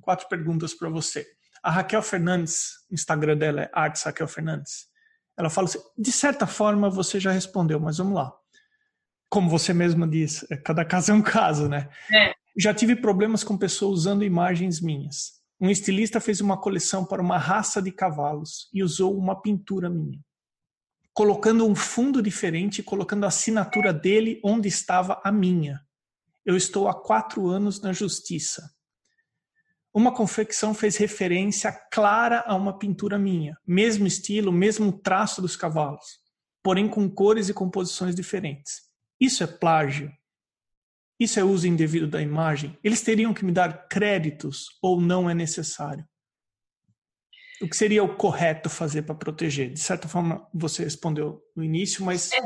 quatro perguntas para você. A Raquel Fernandes, o Instagram dela é Arts Raquel Fernandes. Ela fala assim: de certa forma você já respondeu, mas vamos lá. Como você mesma disse, é, cada caso é um caso, né? É. Já tive problemas com pessoas usando imagens minhas. Um estilista fez uma coleção para uma raça de cavalos e usou uma pintura minha, colocando um fundo diferente e colocando a assinatura dele onde estava a minha. Eu estou há quatro anos na justiça. Uma confecção fez referência clara a uma pintura minha, mesmo estilo, mesmo traço dos cavalos, porém com cores e composições diferentes. Isso é plágio? Isso é uso indevido da imagem? Eles teriam que me dar créditos ou não é necessário? O que seria o correto fazer para proteger? De certa forma, você respondeu no início, mas. É.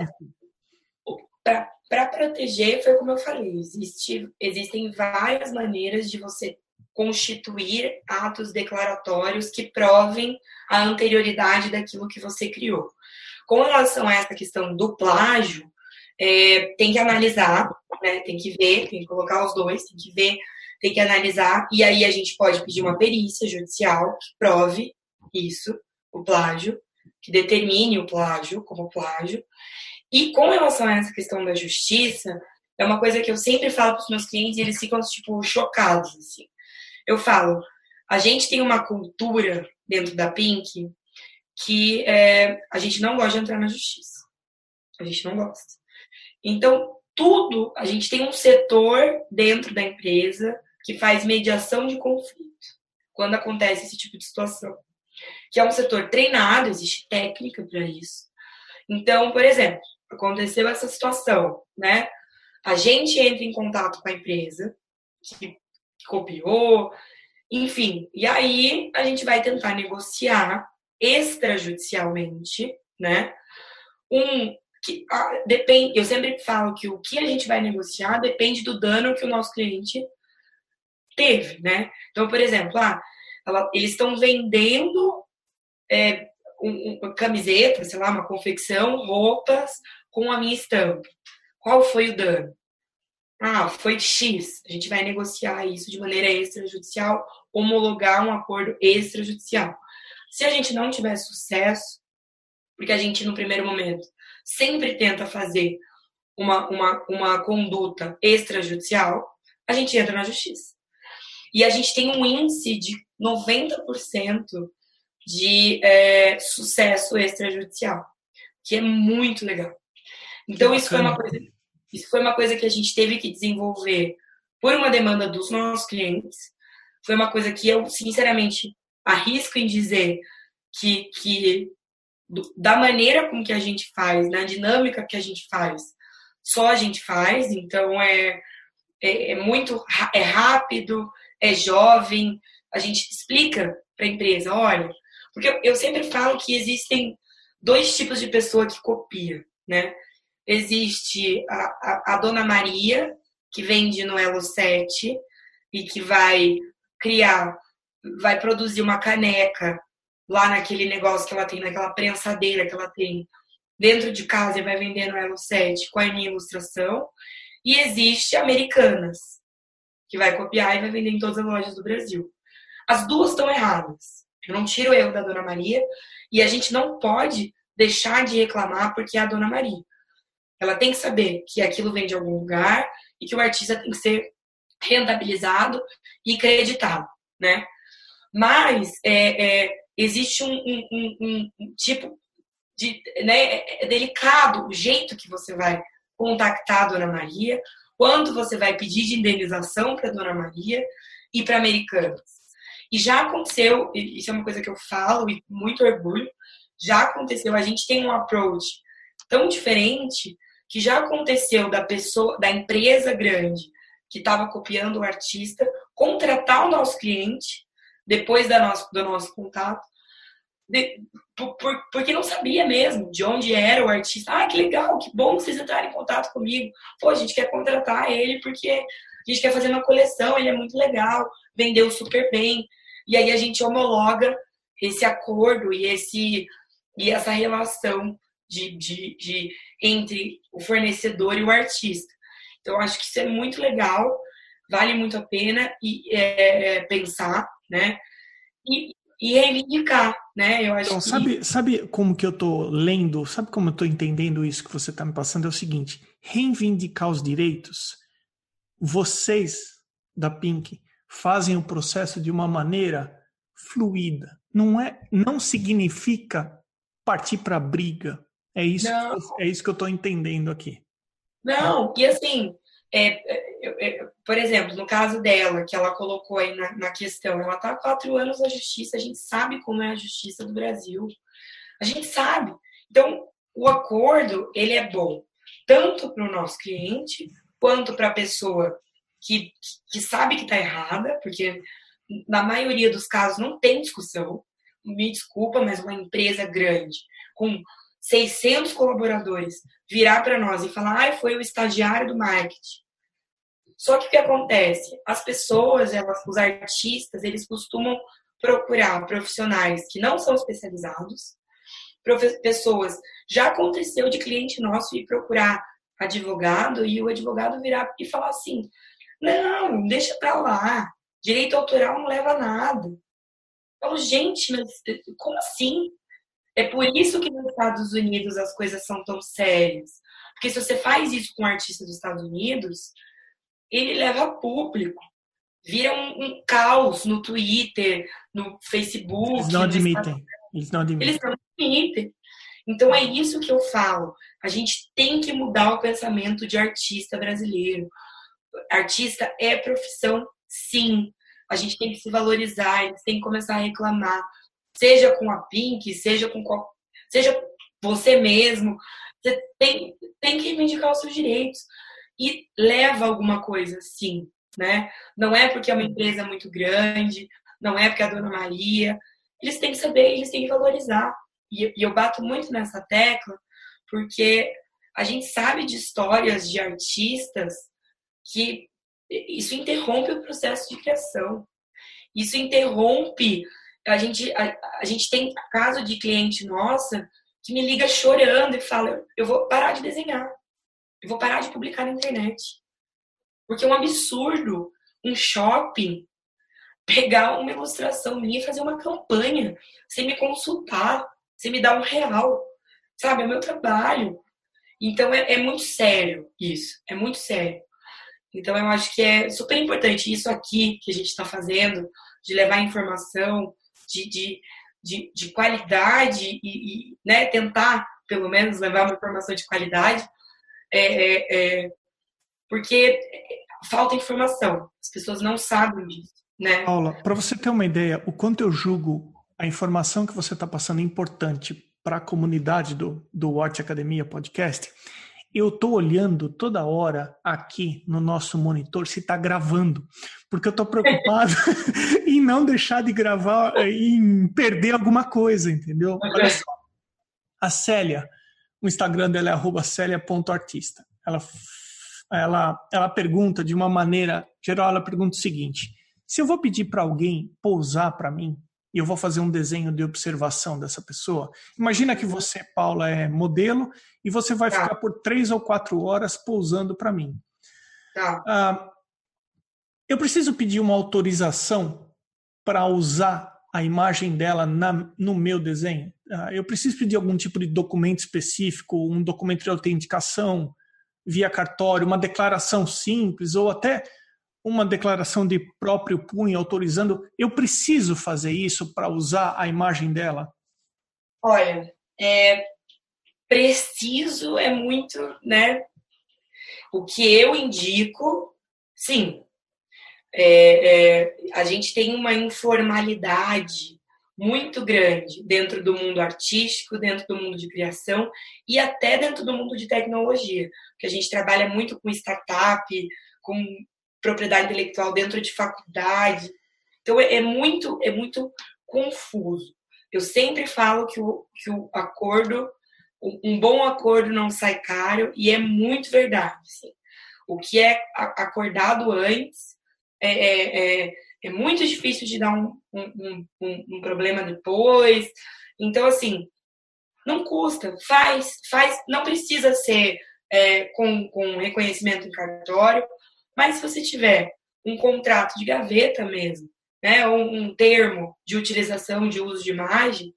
Para proteger, foi como eu falei: existe, existem várias maneiras de você constituir atos declaratórios que provem a anterioridade daquilo que você criou. Com relação a essa questão do plágio, é, tem que analisar, né? Tem que ver, tem que colocar os dois, tem que ver, tem que analisar, e aí a gente pode pedir uma perícia judicial que prove isso, o plágio, que determine o plágio como plágio. E com relação a essa questão da justiça, é uma coisa que eu sempre falo para os meus clientes e eles ficam, tipo, chocados, assim. Eu falo, a gente tem uma cultura dentro da Pink que é, a gente não gosta de entrar na justiça. A gente não gosta. Então, tudo, a gente tem um setor dentro da empresa que faz mediação de conflito quando acontece esse tipo de situação. Que é um setor treinado, existe técnica para isso. Então, por exemplo, aconteceu essa situação, né? A gente entra em contato com a empresa que copiou, enfim, e aí a gente vai tentar negociar extrajudicialmente, né? Um que ah, depende, eu sempre falo que o que a gente vai negociar depende do dano que o nosso cliente teve, né? Então, por exemplo, ah, ela, eles estão vendendo é, um, uma camiseta, sei lá, uma confecção, roupas com a minha estampa. Qual foi o dano? Ah, foi X. A gente vai negociar isso de maneira extrajudicial, homologar um acordo extrajudicial. Se a gente não tiver sucesso, porque a gente, no primeiro momento, sempre tenta fazer uma, uma, uma conduta extrajudicial, a gente entra na justiça. E a gente tem um índice de 90% de é, sucesso extrajudicial, que é muito legal. Então, isso foi, uma coisa, isso foi uma coisa que a gente teve que desenvolver por uma demanda dos nossos clientes. Foi uma coisa que eu, sinceramente, arrisco em dizer que, que da maneira com que a gente faz, na dinâmica que a gente faz, só a gente faz, então é, é, é muito é rápido, é jovem, a gente explica para a empresa, olha, porque eu sempre falo que existem dois tipos de pessoa que copia, né? Existe a, a, a dona Maria, que vende no Elo 7 e que vai criar, vai produzir uma caneca lá naquele negócio que ela tem, naquela prensadeira que ela tem dentro de casa e vai vender no Elo 7 com a minha ilustração. E existe Americanas, que vai copiar e vai vender em todas as lojas do Brasil. As duas estão erradas. Eu não tiro o erro da Dona Maria e a gente não pode deixar de reclamar porque é a Dona Maria. Ela tem que saber que aquilo vem de algum lugar e que o artista tem que ser rentabilizado e creditado, né? Mas é, é, existe um, um, um, um tipo de. Né, é, delicado o jeito que você vai contactar a Dona Maria, quanto você vai pedir de indenização para a Dona Maria e para Americanas. E já aconteceu, isso é uma coisa que eu falo e muito orgulho, já aconteceu, a gente tem um approach tão diferente que já aconteceu da pessoa, da empresa grande que estava copiando o artista, contratar o nosso cliente depois da nosso, do nosso contato, de, por, porque não sabia mesmo de onde era o artista. Ah, que legal, que bom vocês entrarem em contato comigo. Pô, a gente quer contratar ele porque a gente quer fazer uma coleção, ele é muito legal, vendeu super bem. E aí a gente homologa esse acordo e, esse, e essa relação de, de, de entre o fornecedor e o artista. Então, acho que isso é muito legal, vale muito a pena e, é, é, pensar, né? E, e reivindicar, né? Eu acho então, que... sabe, sabe como que eu tô lendo, sabe como eu tô entendendo isso que você está me passando? É o seguinte, reivindicar os direitos, vocês da Pink fazem o processo de uma maneira fluida. Não é, não significa partir para briga. É isso, que, é isso que eu estou entendendo aqui. Não, e assim, é, é, é, por exemplo, no caso dela, que ela colocou aí na, na questão, ela está há quatro anos na justiça, a gente sabe como é a justiça do Brasil. A gente sabe. Então, o acordo, ele é bom, tanto para o nosso cliente, quanto para a pessoa que, que sabe que está errada, porque na maioria dos casos não tem discussão. Me desculpa, mas uma empresa grande, com 600 colaboradores virar para nós e falar, ah, foi o estagiário do marketing. Só que o que acontece? As pessoas, elas, os artistas, eles costumam procurar profissionais que não são especializados, pessoas. Já aconteceu de cliente nosso ir procurar advogado e o advogado virar e falar assim: não, deixa para lá, direito autoral não leva nada. Eu falo, gente, mas como assim? É por isso que nos Estados Unidos as coisas são tão sérias. Porque se você faz isso com um artista dos Estados Unidos, ele leva público. Vira um, um caos no Twitter, no Facebook. Eles não admitem. Eles não admitem. Eles não admitem. Então é isso que eu falo. A gente tem que mudar o pensamento de artista brasileiro. Artista é profissão, sim. A gente tem que se valorizar, eles têm que começar a reclamar seja com a Pink, seja com seja você mesmo, você tem, tem que reivindicar os seus direitos e leva alguma coisa, sim, né? Não é porque é uma empresa muito grande, não é porque é a Dona Maria, eles têm que saber, eles têm que valorizar. E, e eu bato muito nessa tecla porque a gente sabe de histórias de artistas que isso interrompe o processo de criação. Isso interrompe a gente, a, a gente tem caso de cliente nossa que me liga chorando e fala: eu vou parar de desenhar, eu vou parar de publicar na internet. Porque é um absurdo um shopping pegar uma ilustração minha e fazer uma campanha sem me consultar, sem me dar um real. Sabe? É meu trabalho. Então é, é muito sério isso, é muito sério. Então eu acho que é super importante isso aqui que a gente está fazendo, de levar informação, de, de, de, de qualidade e, e, né, tentar, pelo menos, levar uma informação de qualidade, é, é, é, porque falta informação. As pessoas não sabem disso. Né? Paula, para você ter uma ideia, o quanto eu julgo a informação que você está passando é importante para a comunidade do, do Watch Academia Podcast, eu estou olhando toda hora aqui no nosso monitor se está gravando, porque eu estou preocupado em não deixar de gravar, em perder alguma coisa, entendeu? Olha só. A Célia, o Instagram dela é célia.artista. Ela, ela, ela pergunta de uma maneira geral, ela pergunta o seguinte: se eu vou pedir para alguém pousar para mim, e eu vou fazer um desenho de observação dessa pessoa. Imagina que você, Paula, é modelo e você vai tá. ficar por três ou quatro horas pousando para mim. Tá. Ah, eu preciso pedir uma autorização para usar a imagem dela na, no meu desenho. Ah, eu preciso pedir algum tipo de documento específico, um documento de autenticação via cartório, uma declaração simples ou até uma declaração de próprio punho autorizando, eu preciso fazer isso para usar a imagem dela? Olha, é, preciso é muito, né? O que eu indico, sim. É, é, a gente tem uma informalidade muito grande dentro do mundo artístico, dentro do mundo de criação e até dentro do mundo de tecnologia, porque a gente trabalha muito com startup, com propriedade intelectual dentro de faculdade. Então é, é muito é muito confuso. Eu sempre falo que o, que o acordo, um bom acordo não sai caro e é muito verdade. Assim. O que é acordado antes é, é, é, é muito difícil de dar um, um, um, um problema depois. Então, assim, não custa, faz, faz, não precisa ser é, com, com reconhecimento em cartório, mas se você tiver um contrato de gaveta mesmo, né, um, um termo de utilização de uso de imagem,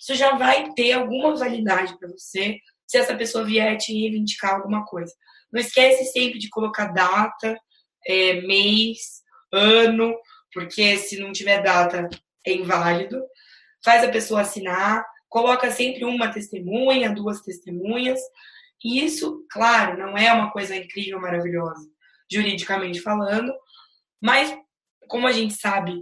isso já vai ter alguma validade para você se essa pessoa vier te reivindicar alguma coisa. Não esquece sempre de colocar data, é, mês, ano, porque se não tiver data é inválido. Faz a pessoa assinar, coloca sempre uma testemunha, duas testemunhas. E isso, claro, não é uma coisa incrível, maravilhosa, juridicamente falando, mas como a gente sabe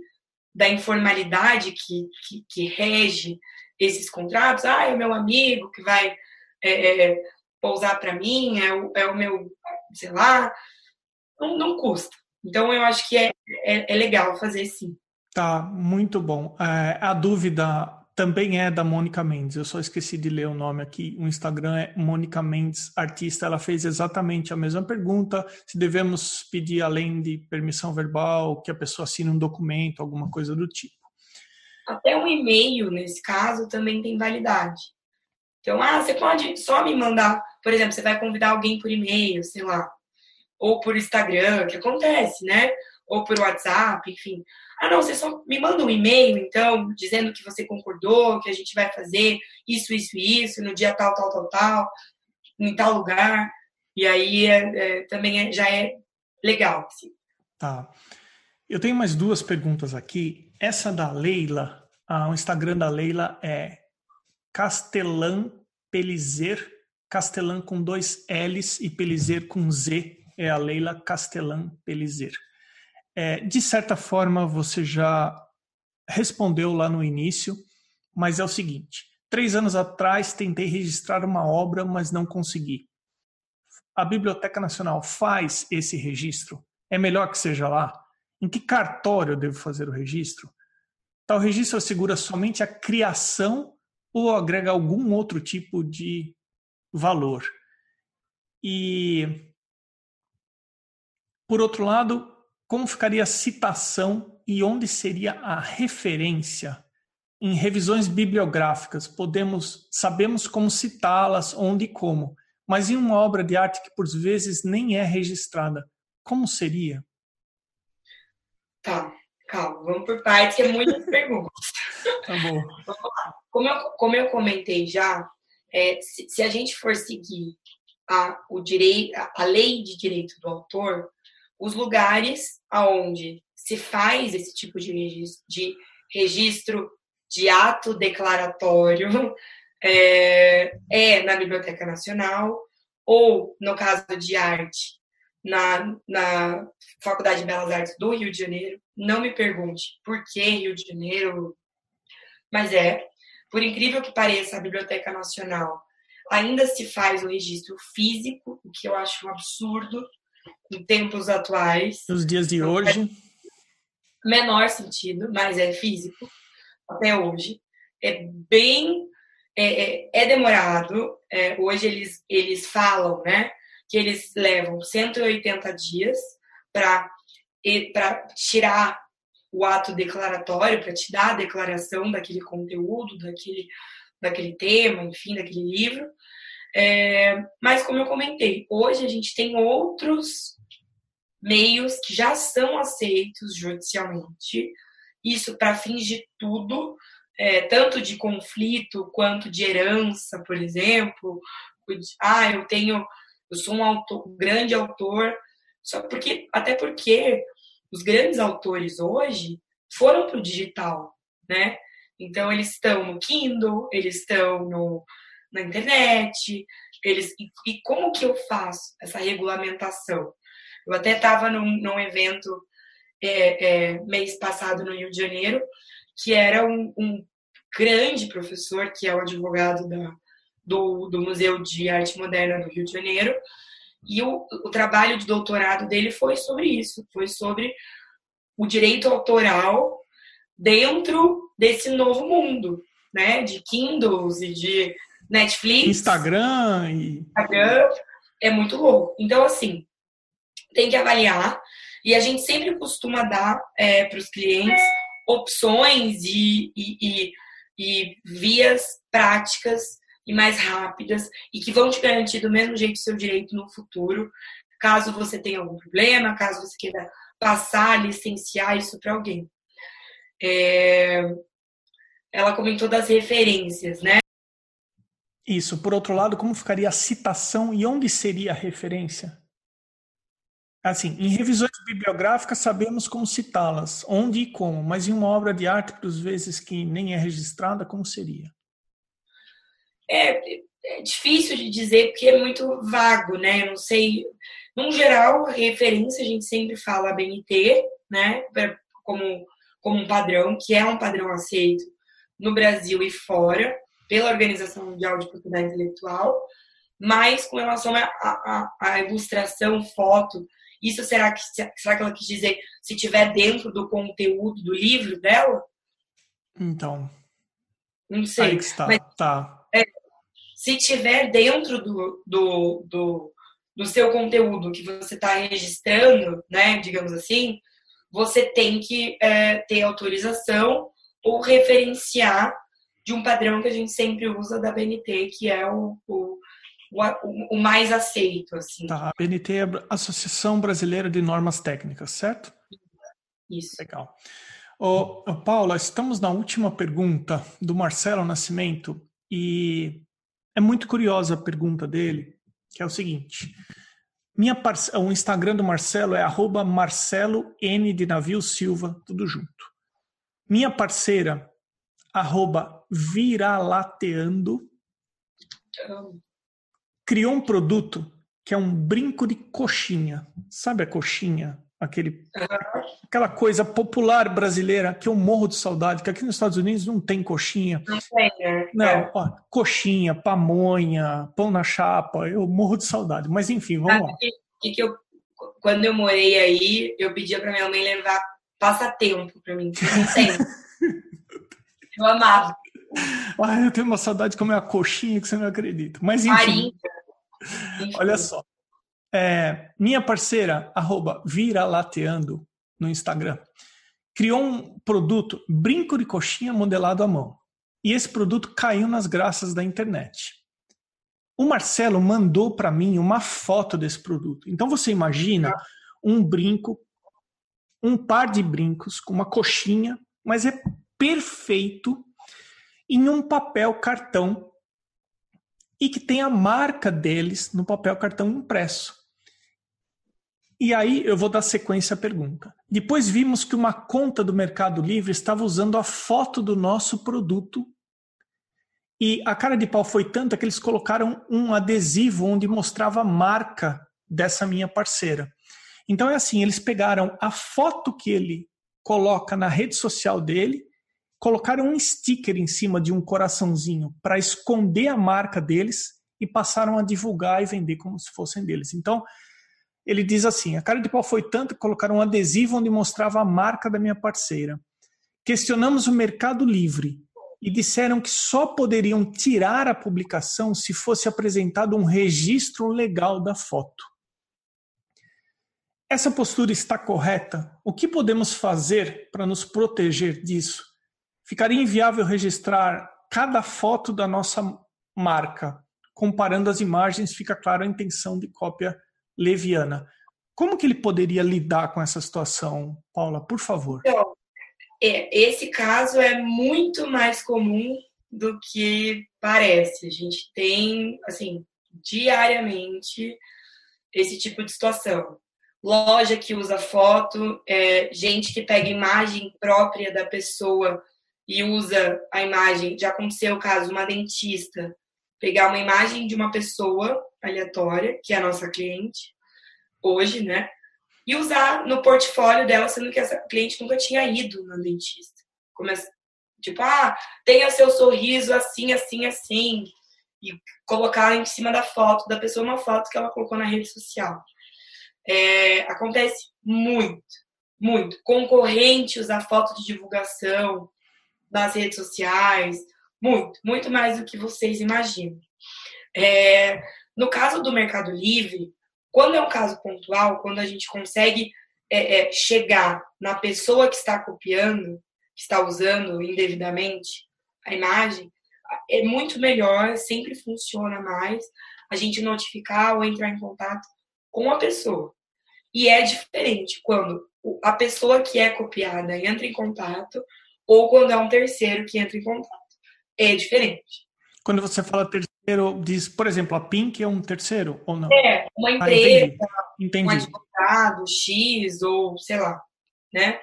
da informalidade que, que, que rege esses contratos, ah, é o meu amigo que vai é, é pousar para mim, é o, é o meu, sei lá, não, não custa. Então eu acho que é, é, é legal fazer sim. Tá, muito bom. É, a dúvida também é da Mônica Mendes. Eu só esqueci de ler o nome aqui. O Instagram é Mônica Mendes Artista. Ela fez exatamente a mesma pergunta. Se devemos pedir, além de permissão verbal, que a pessoa assine um documento, alguma coisa do tipo. Até um e-mail, nesse caso, também tem validade. Então, ah, você pode só me mandar, por exemplo, você vai convidar alguém por e-mail, sei lá, ou por Instagram, que acontece, né? Ou por WhatsApp, enfim. Ah, não, você só me manda um e-mail, então, dizendo que você concordou, que a gente vai fazer isso, isso e isso, no dia tal, tal, tal, tal, em tal lugar. E aí é, é, também é, já é legal. Assim. Tá. Eu tenho mais duas perguntas aqui. Essa da Leila, ah, o Instagram da Leila é Castelan Pelizer, Castelan com dois L's e Pelizer com Z, é a Leila Castelan Pelizer. É, de certa forma, você já respondeu lá no início, mas é o seguinte: três anos atrás tentei registrar uma obra, mas não consegui. A Biblioteca Nacional faz esse registro? É melhor que seja lá? Em que cartório eu devo fazer o registro? Tal registro assegura somente a criação ou agrega algum outro tipo de valor? E, por outro lado, como ficaria a citação e onde seria a referência? Em revisões bibliográficas, podemos sabemos como citá-las, onde e como, mas em uma obra de arte que por vezes nem é registrada, como seria? Tá, calma, vamos por partes, que é muitas perguntas. Tá bom. Vamos lá. Como eu, como eu comentei já, é, se, se, a gente for seguir a, o a lei de direito do autor, os lugares aonde se faz esse tipo de registro de, registro de ato declaratório é, é, na Biblioteca Nacional ou, no caso de arte, na, na Faculdade de Belas Artes do Rio de Janeiro. Não me pergunte por que Rio de Janeiro, mas é. Por incrível que pareça, a Biblioteca Nacional ainda se faz o registro físico, o que eu acho um absurdo, em tempos atuais. Nos dias de hoje. Menor sentido, mas é físico até hoje. É bem. É, é, é demorado. É, hoje eles, eles falam, né? Que eles levam 180 dias para tirar o ato declaratório, para te dar a declaração daquele conteúdo, daquele, daquele tema, enfim, daquele livro. É, mas, como eu comentei, hoje a gente tem outros meios que já são aceitos judicialmente, isso para fins de tudo, é, tanto de conflito quanto de herança, por exemplo. Ah, eu tenho, eu sou um, autor, um grande autor, só porque, até porque os grandes autores hoje foram para o digital, né? Então eles estão no Kindle, eles estão no, na internet, eles e, e como que eu faço essa regulamentação? Eu até estava num, num, evento é, é, mês passado no Rio de Janeiro, que era um, um grande professor, que é o advogado da, do, do Museu de Arte Moderna do Rio de Janeiro, e o, o trabalho de doutorado dele foi sobre isso, foi sobre o direito autoral dentro desse novo mundo, né, de Kindles e de Netflix, Instagram e Instagram é muito louco. Então assim, tem que avaliar e a gente sempre costuma dar é, para os clientes opções e, e, e, e, vias práticas e mais rápidas e que vão te garantir do mesmo jeito seu direito no futuro, caso você tenha algum problema, caso você queira passar, licenciar isso para alguém. É... Ela comentou das referências, né? Isso. Por outro lado, como ficaria a citação e onde seria a referência? Assim, em revisões bibliográficas sabemos como citá-las, onde e como, mas em uma obra de arte, por vezes que nem é registrada, como seria? É, é difícil de dizer porque é muito vago, né? Eu não sei. No geral, referência a gente sempre fala BNT, né? Como, como um padrão, que é um padrão aceito no Brasil e fora, pela Organização Mundial de Propriedade Intelectual, mas com relação à ilustração, foto, isso será que, será que ela quis dizer se tiver dentro do conteúdo do livro dela? Então. Não sei. Aí que está. Mas, tá. É, se tiver dentro do, do, do, do seu conteúdo que você está registrando, né, digamos assim, você tem que é, ter autorização ou referenciar de um padrão que a gente sempre usa da BNT, que é o, o o, o mais aceito. Assim. Tá, a BNT é a Associação Brasileira de Normas Técnicas, certo? Isso. Legal. Ô, Paula, estamos na última pergunta do Marcelo Nascimento e é muito curiosa a pergunta dele, que é o seguinte. Minha parce... O Instagram do Marcelo é arroba Marcelo N de Navio Silva, tudo junto. Minha parceira, arroba Viralateando, criou um produto que é um brinco de coxinha. Sabe a coxinha? Aquele, aquela coisa popular brasileira que eu morro de saudade, que aqui nos Estados Unidos não tem coxinha. Não tem, né? Não, é. ó, coxinha, pamonha, pão na chapa, eu morro de saudade. Mas enfim, vamos lá. Que, que eu, quando eu morei aí, eu pedia para minha mãe levar passatempo para mim, não tem. eu amava. Ah, eu tenho uma saudade de comer a coxinha que você não acredita. Mas enfim. Olha só. É, minha parceira, arroba viralateando no Instagram, criou um produto, brinco de coxinha modelado à mão. E esse produto caiu nas graças da internet. O Marcelo mandou para mim uma foto desse produto. Então você imagina um brinco, um par de brincos com uma coxinha, mas é perfeito em um papel cartão e que tem a marca deles no papel cartão impresso. E aí eu vou dar sequência à pergunta. Depois vimos que uma conta do Mercado Livre estava usando a foto do nosso produto. E a cara de pau foi tanta que eles colocaram um adesivo onde mostrava a marca dessa minha parceira. Então é assim, eles pegaram a foto que ele coloca na rede social dele colocaram um sticker em cima de um coraçãozinho para esconder a marca deles e passaram a divulgar e vender como se fossem deles. Então, ele diz assim: a cara de pau foi tanto que colocaram um adesivo onde mostrava a marca da minha parceira. Questionamos o Mercado Livre e disseram que só poderiam tirar a publicação se fosse apresentado um registro legal da foto. Essa postura está correta? O que podemos fazer para nos proteger disso? Ficaria inviável registrar cada foto da nossa marca. Comparando as imagens, fica clara a intenção de cópia leviana. Como que ele poderia lidar com essa situação, Paula? Por favor. Então, é, esse caso é muito mais comum do que parece. A gente tem, assim, diariamente esse tipo de situação. Loja que usa foto, é, gente que pega imagem própria da pessoa e usa a imagem, já aconteceu o caso, uma dentista pegar uma imagem de uma pessoa aleatória, que é a nossa cliente, hoje, né? E usar no portfólio dela, sendo que essa cliente nunca tinha ido na dentista. Começa, tipo, ah, tenha seu sorriso assim, assim, assim. E colocar em cima da foto da pessoa uma foto que ela colocou na rede social. É, acontece muito, muito. Concorrente usar foto de divulgação, nas redes sociais, muito, muito mais do que vocês imaginam. É, no caso do Mercado Livre, quando é um caso pontual, quando a gente consegue é, é, chegar na pessoa que está copiando, que está usando indevidamente a imagem, é muito melhor, sempre funciona mais a gente notificar ou entrar em contato com a pessoa. E é diferente quando a pessoa que é copiada entra em contato ou quando é um terceiro que entra em contato. É diferente. Quando você fala terceiro, diz, por exemplo, a Pink é um terceiro ou não? É, uma ah, empresa, ah, entendi. Entendi. um advogado, X ou sei lá, né?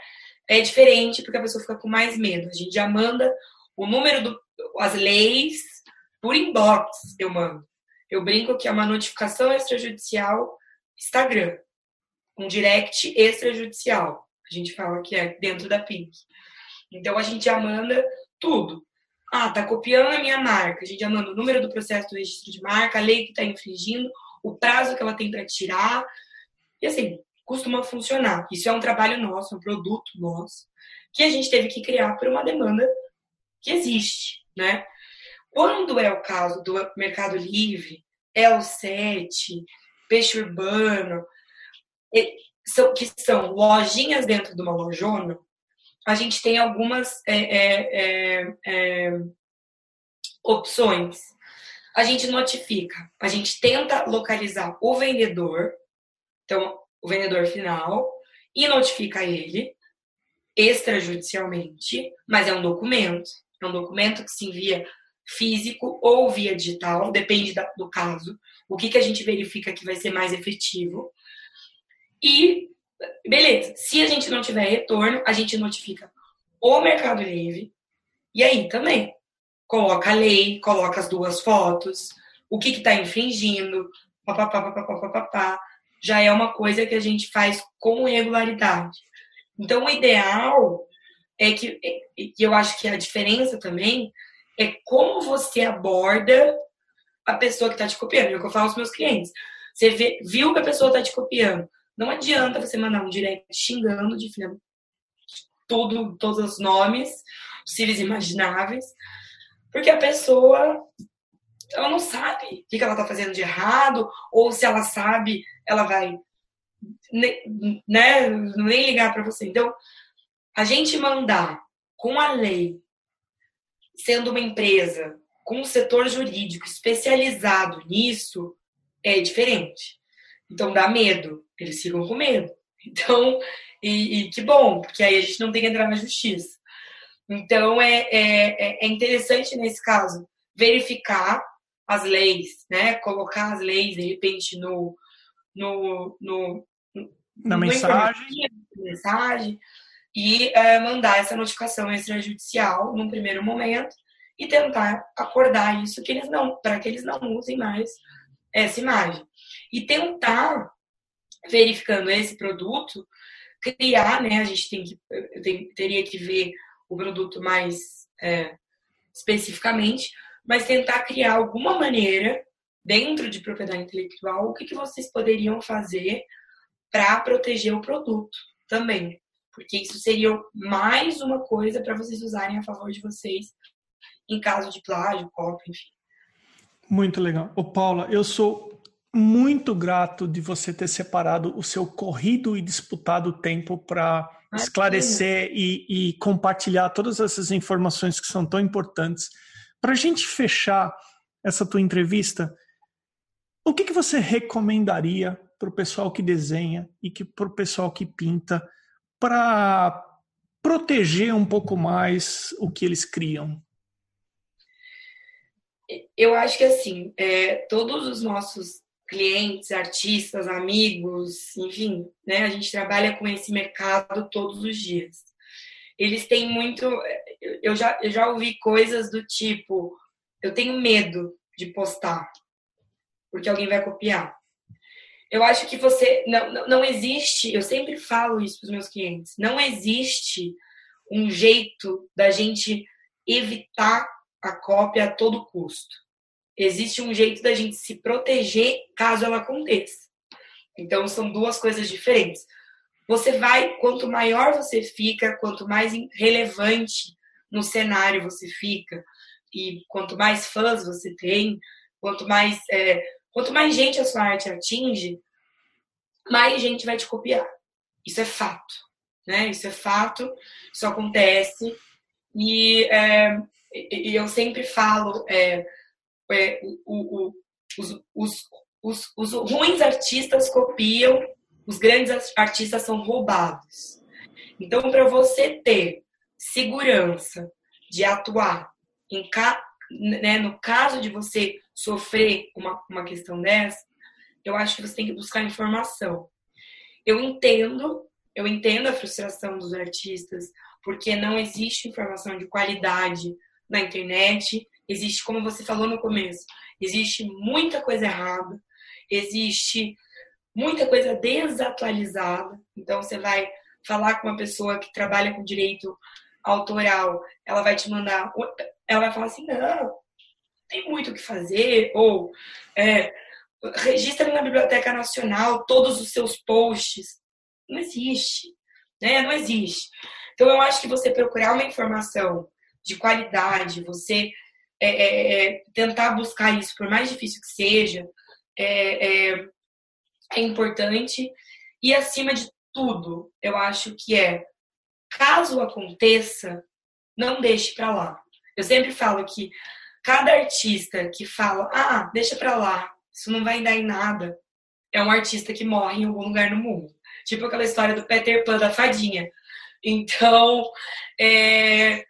É diferente porque a pessoa fica com mais medo. A gente já manda o número do as leis por inbox, eu mando. Eu brinco que é uma notificação extrajudicial Instagram, um direct extrajudicial. A gente fala que é dentro da Pink. Então a gente já manda tudo. Ah, tá copiando a minha marca. A gente já manda o número do processo do registro de marca, a lei que está infringindo, o prazo que ela tem para tirar. E assim, costuma funcionar. Isso é um trabalho nosso, um produto nosso, que a gente teve que criar por uma demanda que existe, né? Quando é o caso do Mercado Livre, é o 7, Peixe Urbano, que são lojinhas dentro de uma lojona, a gente tem algumas é, é, é, é, opções. A gente notifica, a gente tenta localizar o vendedor, então o vendedor final, e notifica ele extrajudicialmente, mas é um documento. É um documento que se envia físico ou via digital, depende do caso. O que, que a gente verifica que vai ser mais efetivo. E, beleza, se a gente não tiver retorno, a gente notifica o Mercado Livre. E aí também, coloca a lei, coloca as duas fotos, o que está infringindo, papapá, papapá, papapá. Já é uma coisa que a gente faz com regularidade. Então, o ideal é que, e eu acho que a diferença também é como você aborda a pessoa que está te copiando. É o que eu falo aos meus clientes. Você vê, viu que a pessoa está te copiando. Não adianta você mandar um direct xingando de tudo, todos os nomes possíveis imagináveis, porque a pessoa ela não sabe o que ela está fazendo de errado, ou se ela sabe, ela vai né, nem ligar para você. Então, a gente mandar com a lei, sendo uma empresa com um setor jurídico especializado nisso, é diferente. Então dá medo, eles ficam com medo. Então, e, e que bom, porque aí a gente não tem que entrar na justiça. Então é, é, é interessante nesse caso verificar as leis, né? Colocar as leis de repente no, no, no na mensagem. mensagem e é, mandar essa notificação extrajudicial num primeiro momento e tentar acordar isso que eles não, para que eles não usem mais essa imagem. E tentar, verificando esse produto, criar, né? A gente tem que, tem, teria que ver o produto mais é, especificamente, mas tentar criar alguma maneira dentro de propriedade intelectual o que, que vocês poderiam fazer para proteger o produto também. Porque isso seria mais uma coisa para vocês usarem a favor de vocês em caso de plágio, cópia, enfim. Muito legal. Ô Paula, eu sou muito grato de você ter separado o seu corrido e disputado tempo para esclarecer e, e, compartilhar todas essas informações que são tão importantes. Para a gente fechar essa tua entrevista, o que, que você recomendaria para o pessoal que desenha e que para o pessoal que pinta para proteger um pouco mais o que eles criam? Eu acho que assim, é, todos os nossos clientes, artistas, amigos, enfim, né, a gente trabalha com esse mercado todos os dias. Eles têm muito. Eu já, eu já ouvi coisas do tipo: eu tenho medo de postar, porque alguém vai copiar. Eu acho que você. Não, não, não existe, eu sempre falo isso para os meus clientes: não existe um jeito da gente evitar a cópia a todo custo. Existe um jeito da gente se proteger caso ela aconteça. Então são duas coisas diferentes. Você vai, quanto maior você fica, quanto mais relevante no cenário você fica, e quanto mais fãs você tem, quanto mais, é, quanto mais gente a sua arte atinge, mais gente vai te copiar. Isso é fato, né? Isso é fato, isso acontece. E é, eu sempre falo, é, é, o, o, os, os, os, os ruins artistas copiam, os grandes artistas são roubados. Então, para você ter segurança de atuar em ca, né, no caso de você sofrer uma, uma questão dessa, eu acho que você tem que buscar informação. Eu entendo, eu entendo a frustração dos artistas, porque não existe informação de qualidade na internet, existe, como você falou no começo, existe muita coisa errada, existe muita coisa desatualizada. Então você vai falar com uma pessoa que trabalha com direito autoral, ela vai te mandar, ela vai falar assim, não, tem muito o que fazer, ou é, registra na Biblioteca Nacional todos os seus posts. Não existe, né? Não existe. Então eu acho que você procurar uma informação de qualidade, você é, é, é tentar buscar isso, por mais difícil que seja, é, é, é importante. E acima de tudo, eu acho que é, caso aconteça, não deixe para lá. Eu sempre falo que cada artista que fala, ah, deixa para lá, isso não vai dar em nada, é um artista que morre em algum lugar no mundo. Tipo aquela história do Peter Pan da fadinha. Então, é,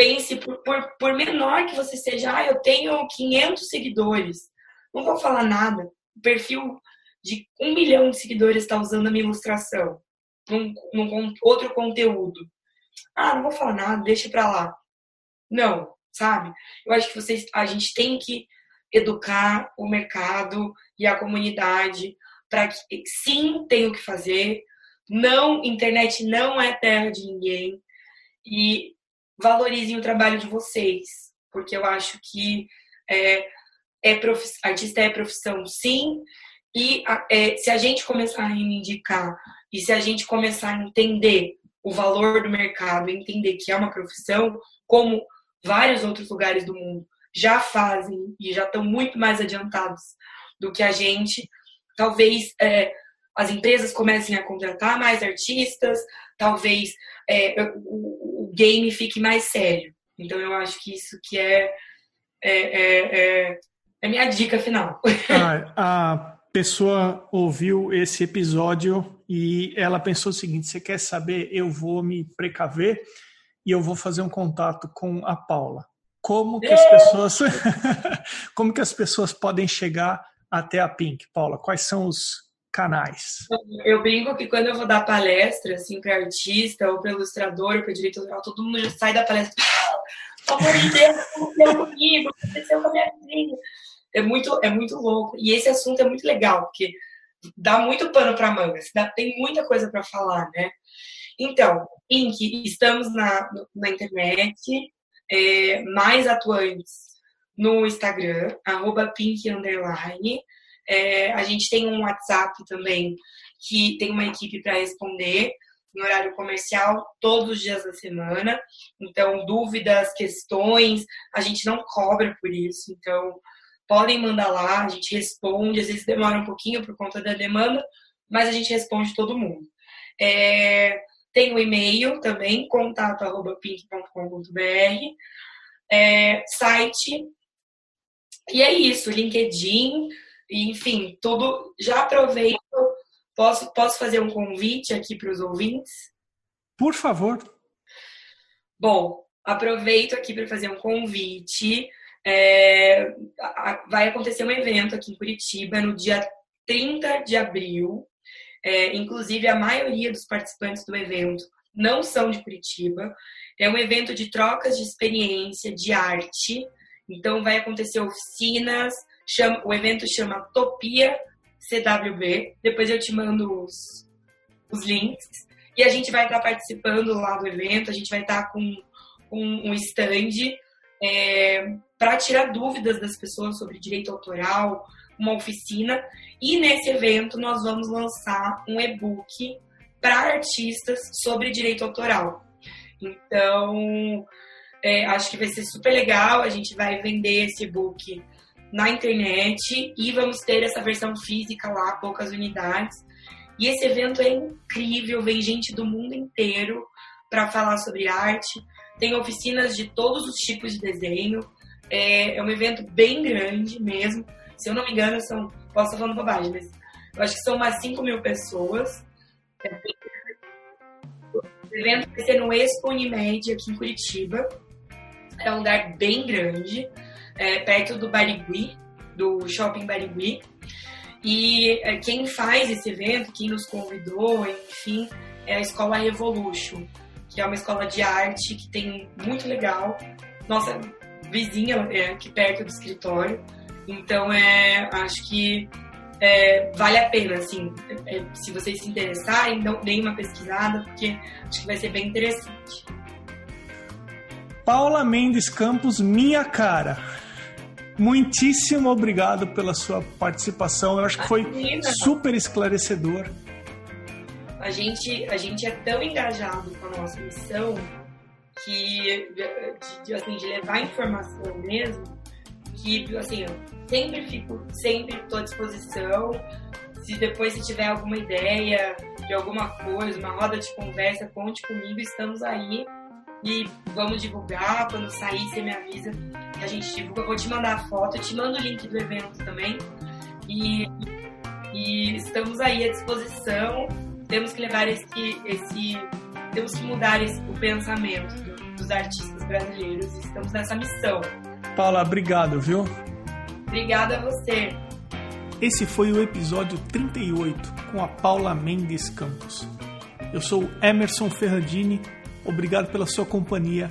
pense, por, por, por menor que você seja, ah, eu tenho 500 seguidores, não vou falar nada. O perfil de um milhão de seguidores está usando a minha ilustração num, num outro conteúdo. Ah, não vou falar nada, deixa pra lá. Não, sabe? Eu acho que vocês, a gente tem que educar o mercado e a comunidade para que sim tem o que fazer. Não, internet não é terra de ninguém e valorizem o trabalho de vocês, porque eu acho que é, é prof... artista é profissão, sim, e é, se a gente começar a reivindicar e se a gente começar a entender o valor do mercado, entender que é uma profissão, como vários outros lugares do mundo já fazem e já estão muito mais adiantados do que a gente, talvez é, as empresas comecem a contratar mais artistas, talvez é, o, game fique mais sério. Então eu acho que isso que é, é, é, é, é minha dica final. Ah, a pessoa ouviu esse episódio e ela pensou o seguinte: você quer saber? Eu vou me precaver e eu vou fazer um contato com a Paula. Como que as pessoas, como que as pessoas podem chegar até a Pink, Paula? Quais são os canais? Eu brinco que quando eu vou dar palestra, assim, para artista ou para ilustrador ou para direito autoral, todo mundo já sai da palestra. Pelo amor de Deus, aconteceu comigo, aconteceu com a minha filha. É muito, é muito louco. E esse assunto é muito legal, porque dá muito pano para manga, tem muita coisa para falar, né? Então, Pink, estamos na, na internet, é, mais atuantes no Instagram, arroba pink underline. É, a gente tem um WhatsApp também que tem uma equipe para responder no horário comercial todos os dias da semana. Então, dúvidas, questões, a gente não cobra por isso. Então, podem mandar lá, a gente responde. Às vezes demora um pouquinho por conta da demanda, mas a gente responde todo mundo. É, tem o e-mail também, contato.pink.com.br, é, site. E é isso, LinkedIn, enfim, tudo. Já aproveito, posso, posso fazer um convite aqui para os ouvintes? Por favor. Bom, aproveito aqui para fazer um convite. É, vai acontecer um evento aqui em Curitiba no dia 30 de abril, é, inclusive, a maioria dos participantes do evento não são de Curitiba. É um evento de trocas de experiência, de arte. Então, vai acontecer oficinas. Chama, o evento chama Topia CWB. Depois eu te mando os, os links. E a gente vai estar participando lá do evento. A gente vai estar com um, um stand é, para tirar dúvidas das pessoas sobre direito autoral, uma oficina e nesse evento nós vamos lançar um e-book para artistas sobre direito autoral. Então, é, acho que vai ser super legal. A gente vai vender esse e-book na internet e vamos ter essa versão física lá, poucas unidades. E esse evento é incrível, vem gente do mundo inteiro para falar sobre arte. tem oficinas de todos os tipos de desenho. É, é um evento bem grande mesmo. Se eu não me engano, são. Posso estar falando bobagem, mas eu acho que são umas 5 mil pessoas. O evento vai ser no Expo Unimed aqui em Curitiba. É um lugar bem grande, é, perto do Barigui, do Shopping Barigui. E é, quem faz esse evento, quem nos convidou, enfim, é a Escola Revolution, que é uma escola de arte que tem muito legal. Nossa vizinha é aqui perto do escritório. Então, é, acho que é, vale a pena, assim, é, se vocês se interessarem, deem uma pesquisada, porque acho que vai ser bem interessante. Paula Mendes Campos, minha cara. Muitíssimo obrigado pela sua participação. Eu acho que foi super esclarecedor. A gente, a gente é tão engajado com a nossa missão que de, de, assim, de levar informação mesmo, que assim, eu sempre fico, sempre estou à disposição. Se depois se tiver alguma ideia de alguma coisa, uma roda de conversa, conte comigo, estamos aí e vamos divulgar. Quando sair, você me avisa a gente divulga. Eu vou te mandar a foto, eu te mando o link do evento também. E, e estamos aí à disposição. Temos que levar esse. esse temos que mudar esse, o pensamento dos artistas brasileiros. Estamos nessa missão. Paula, obrigado, viu? Obrigada a você. Esse foi o episódio 38 com a Paula Mendes Campos. Eu sou Emerson Ferrandini Obrigado pela sua companhia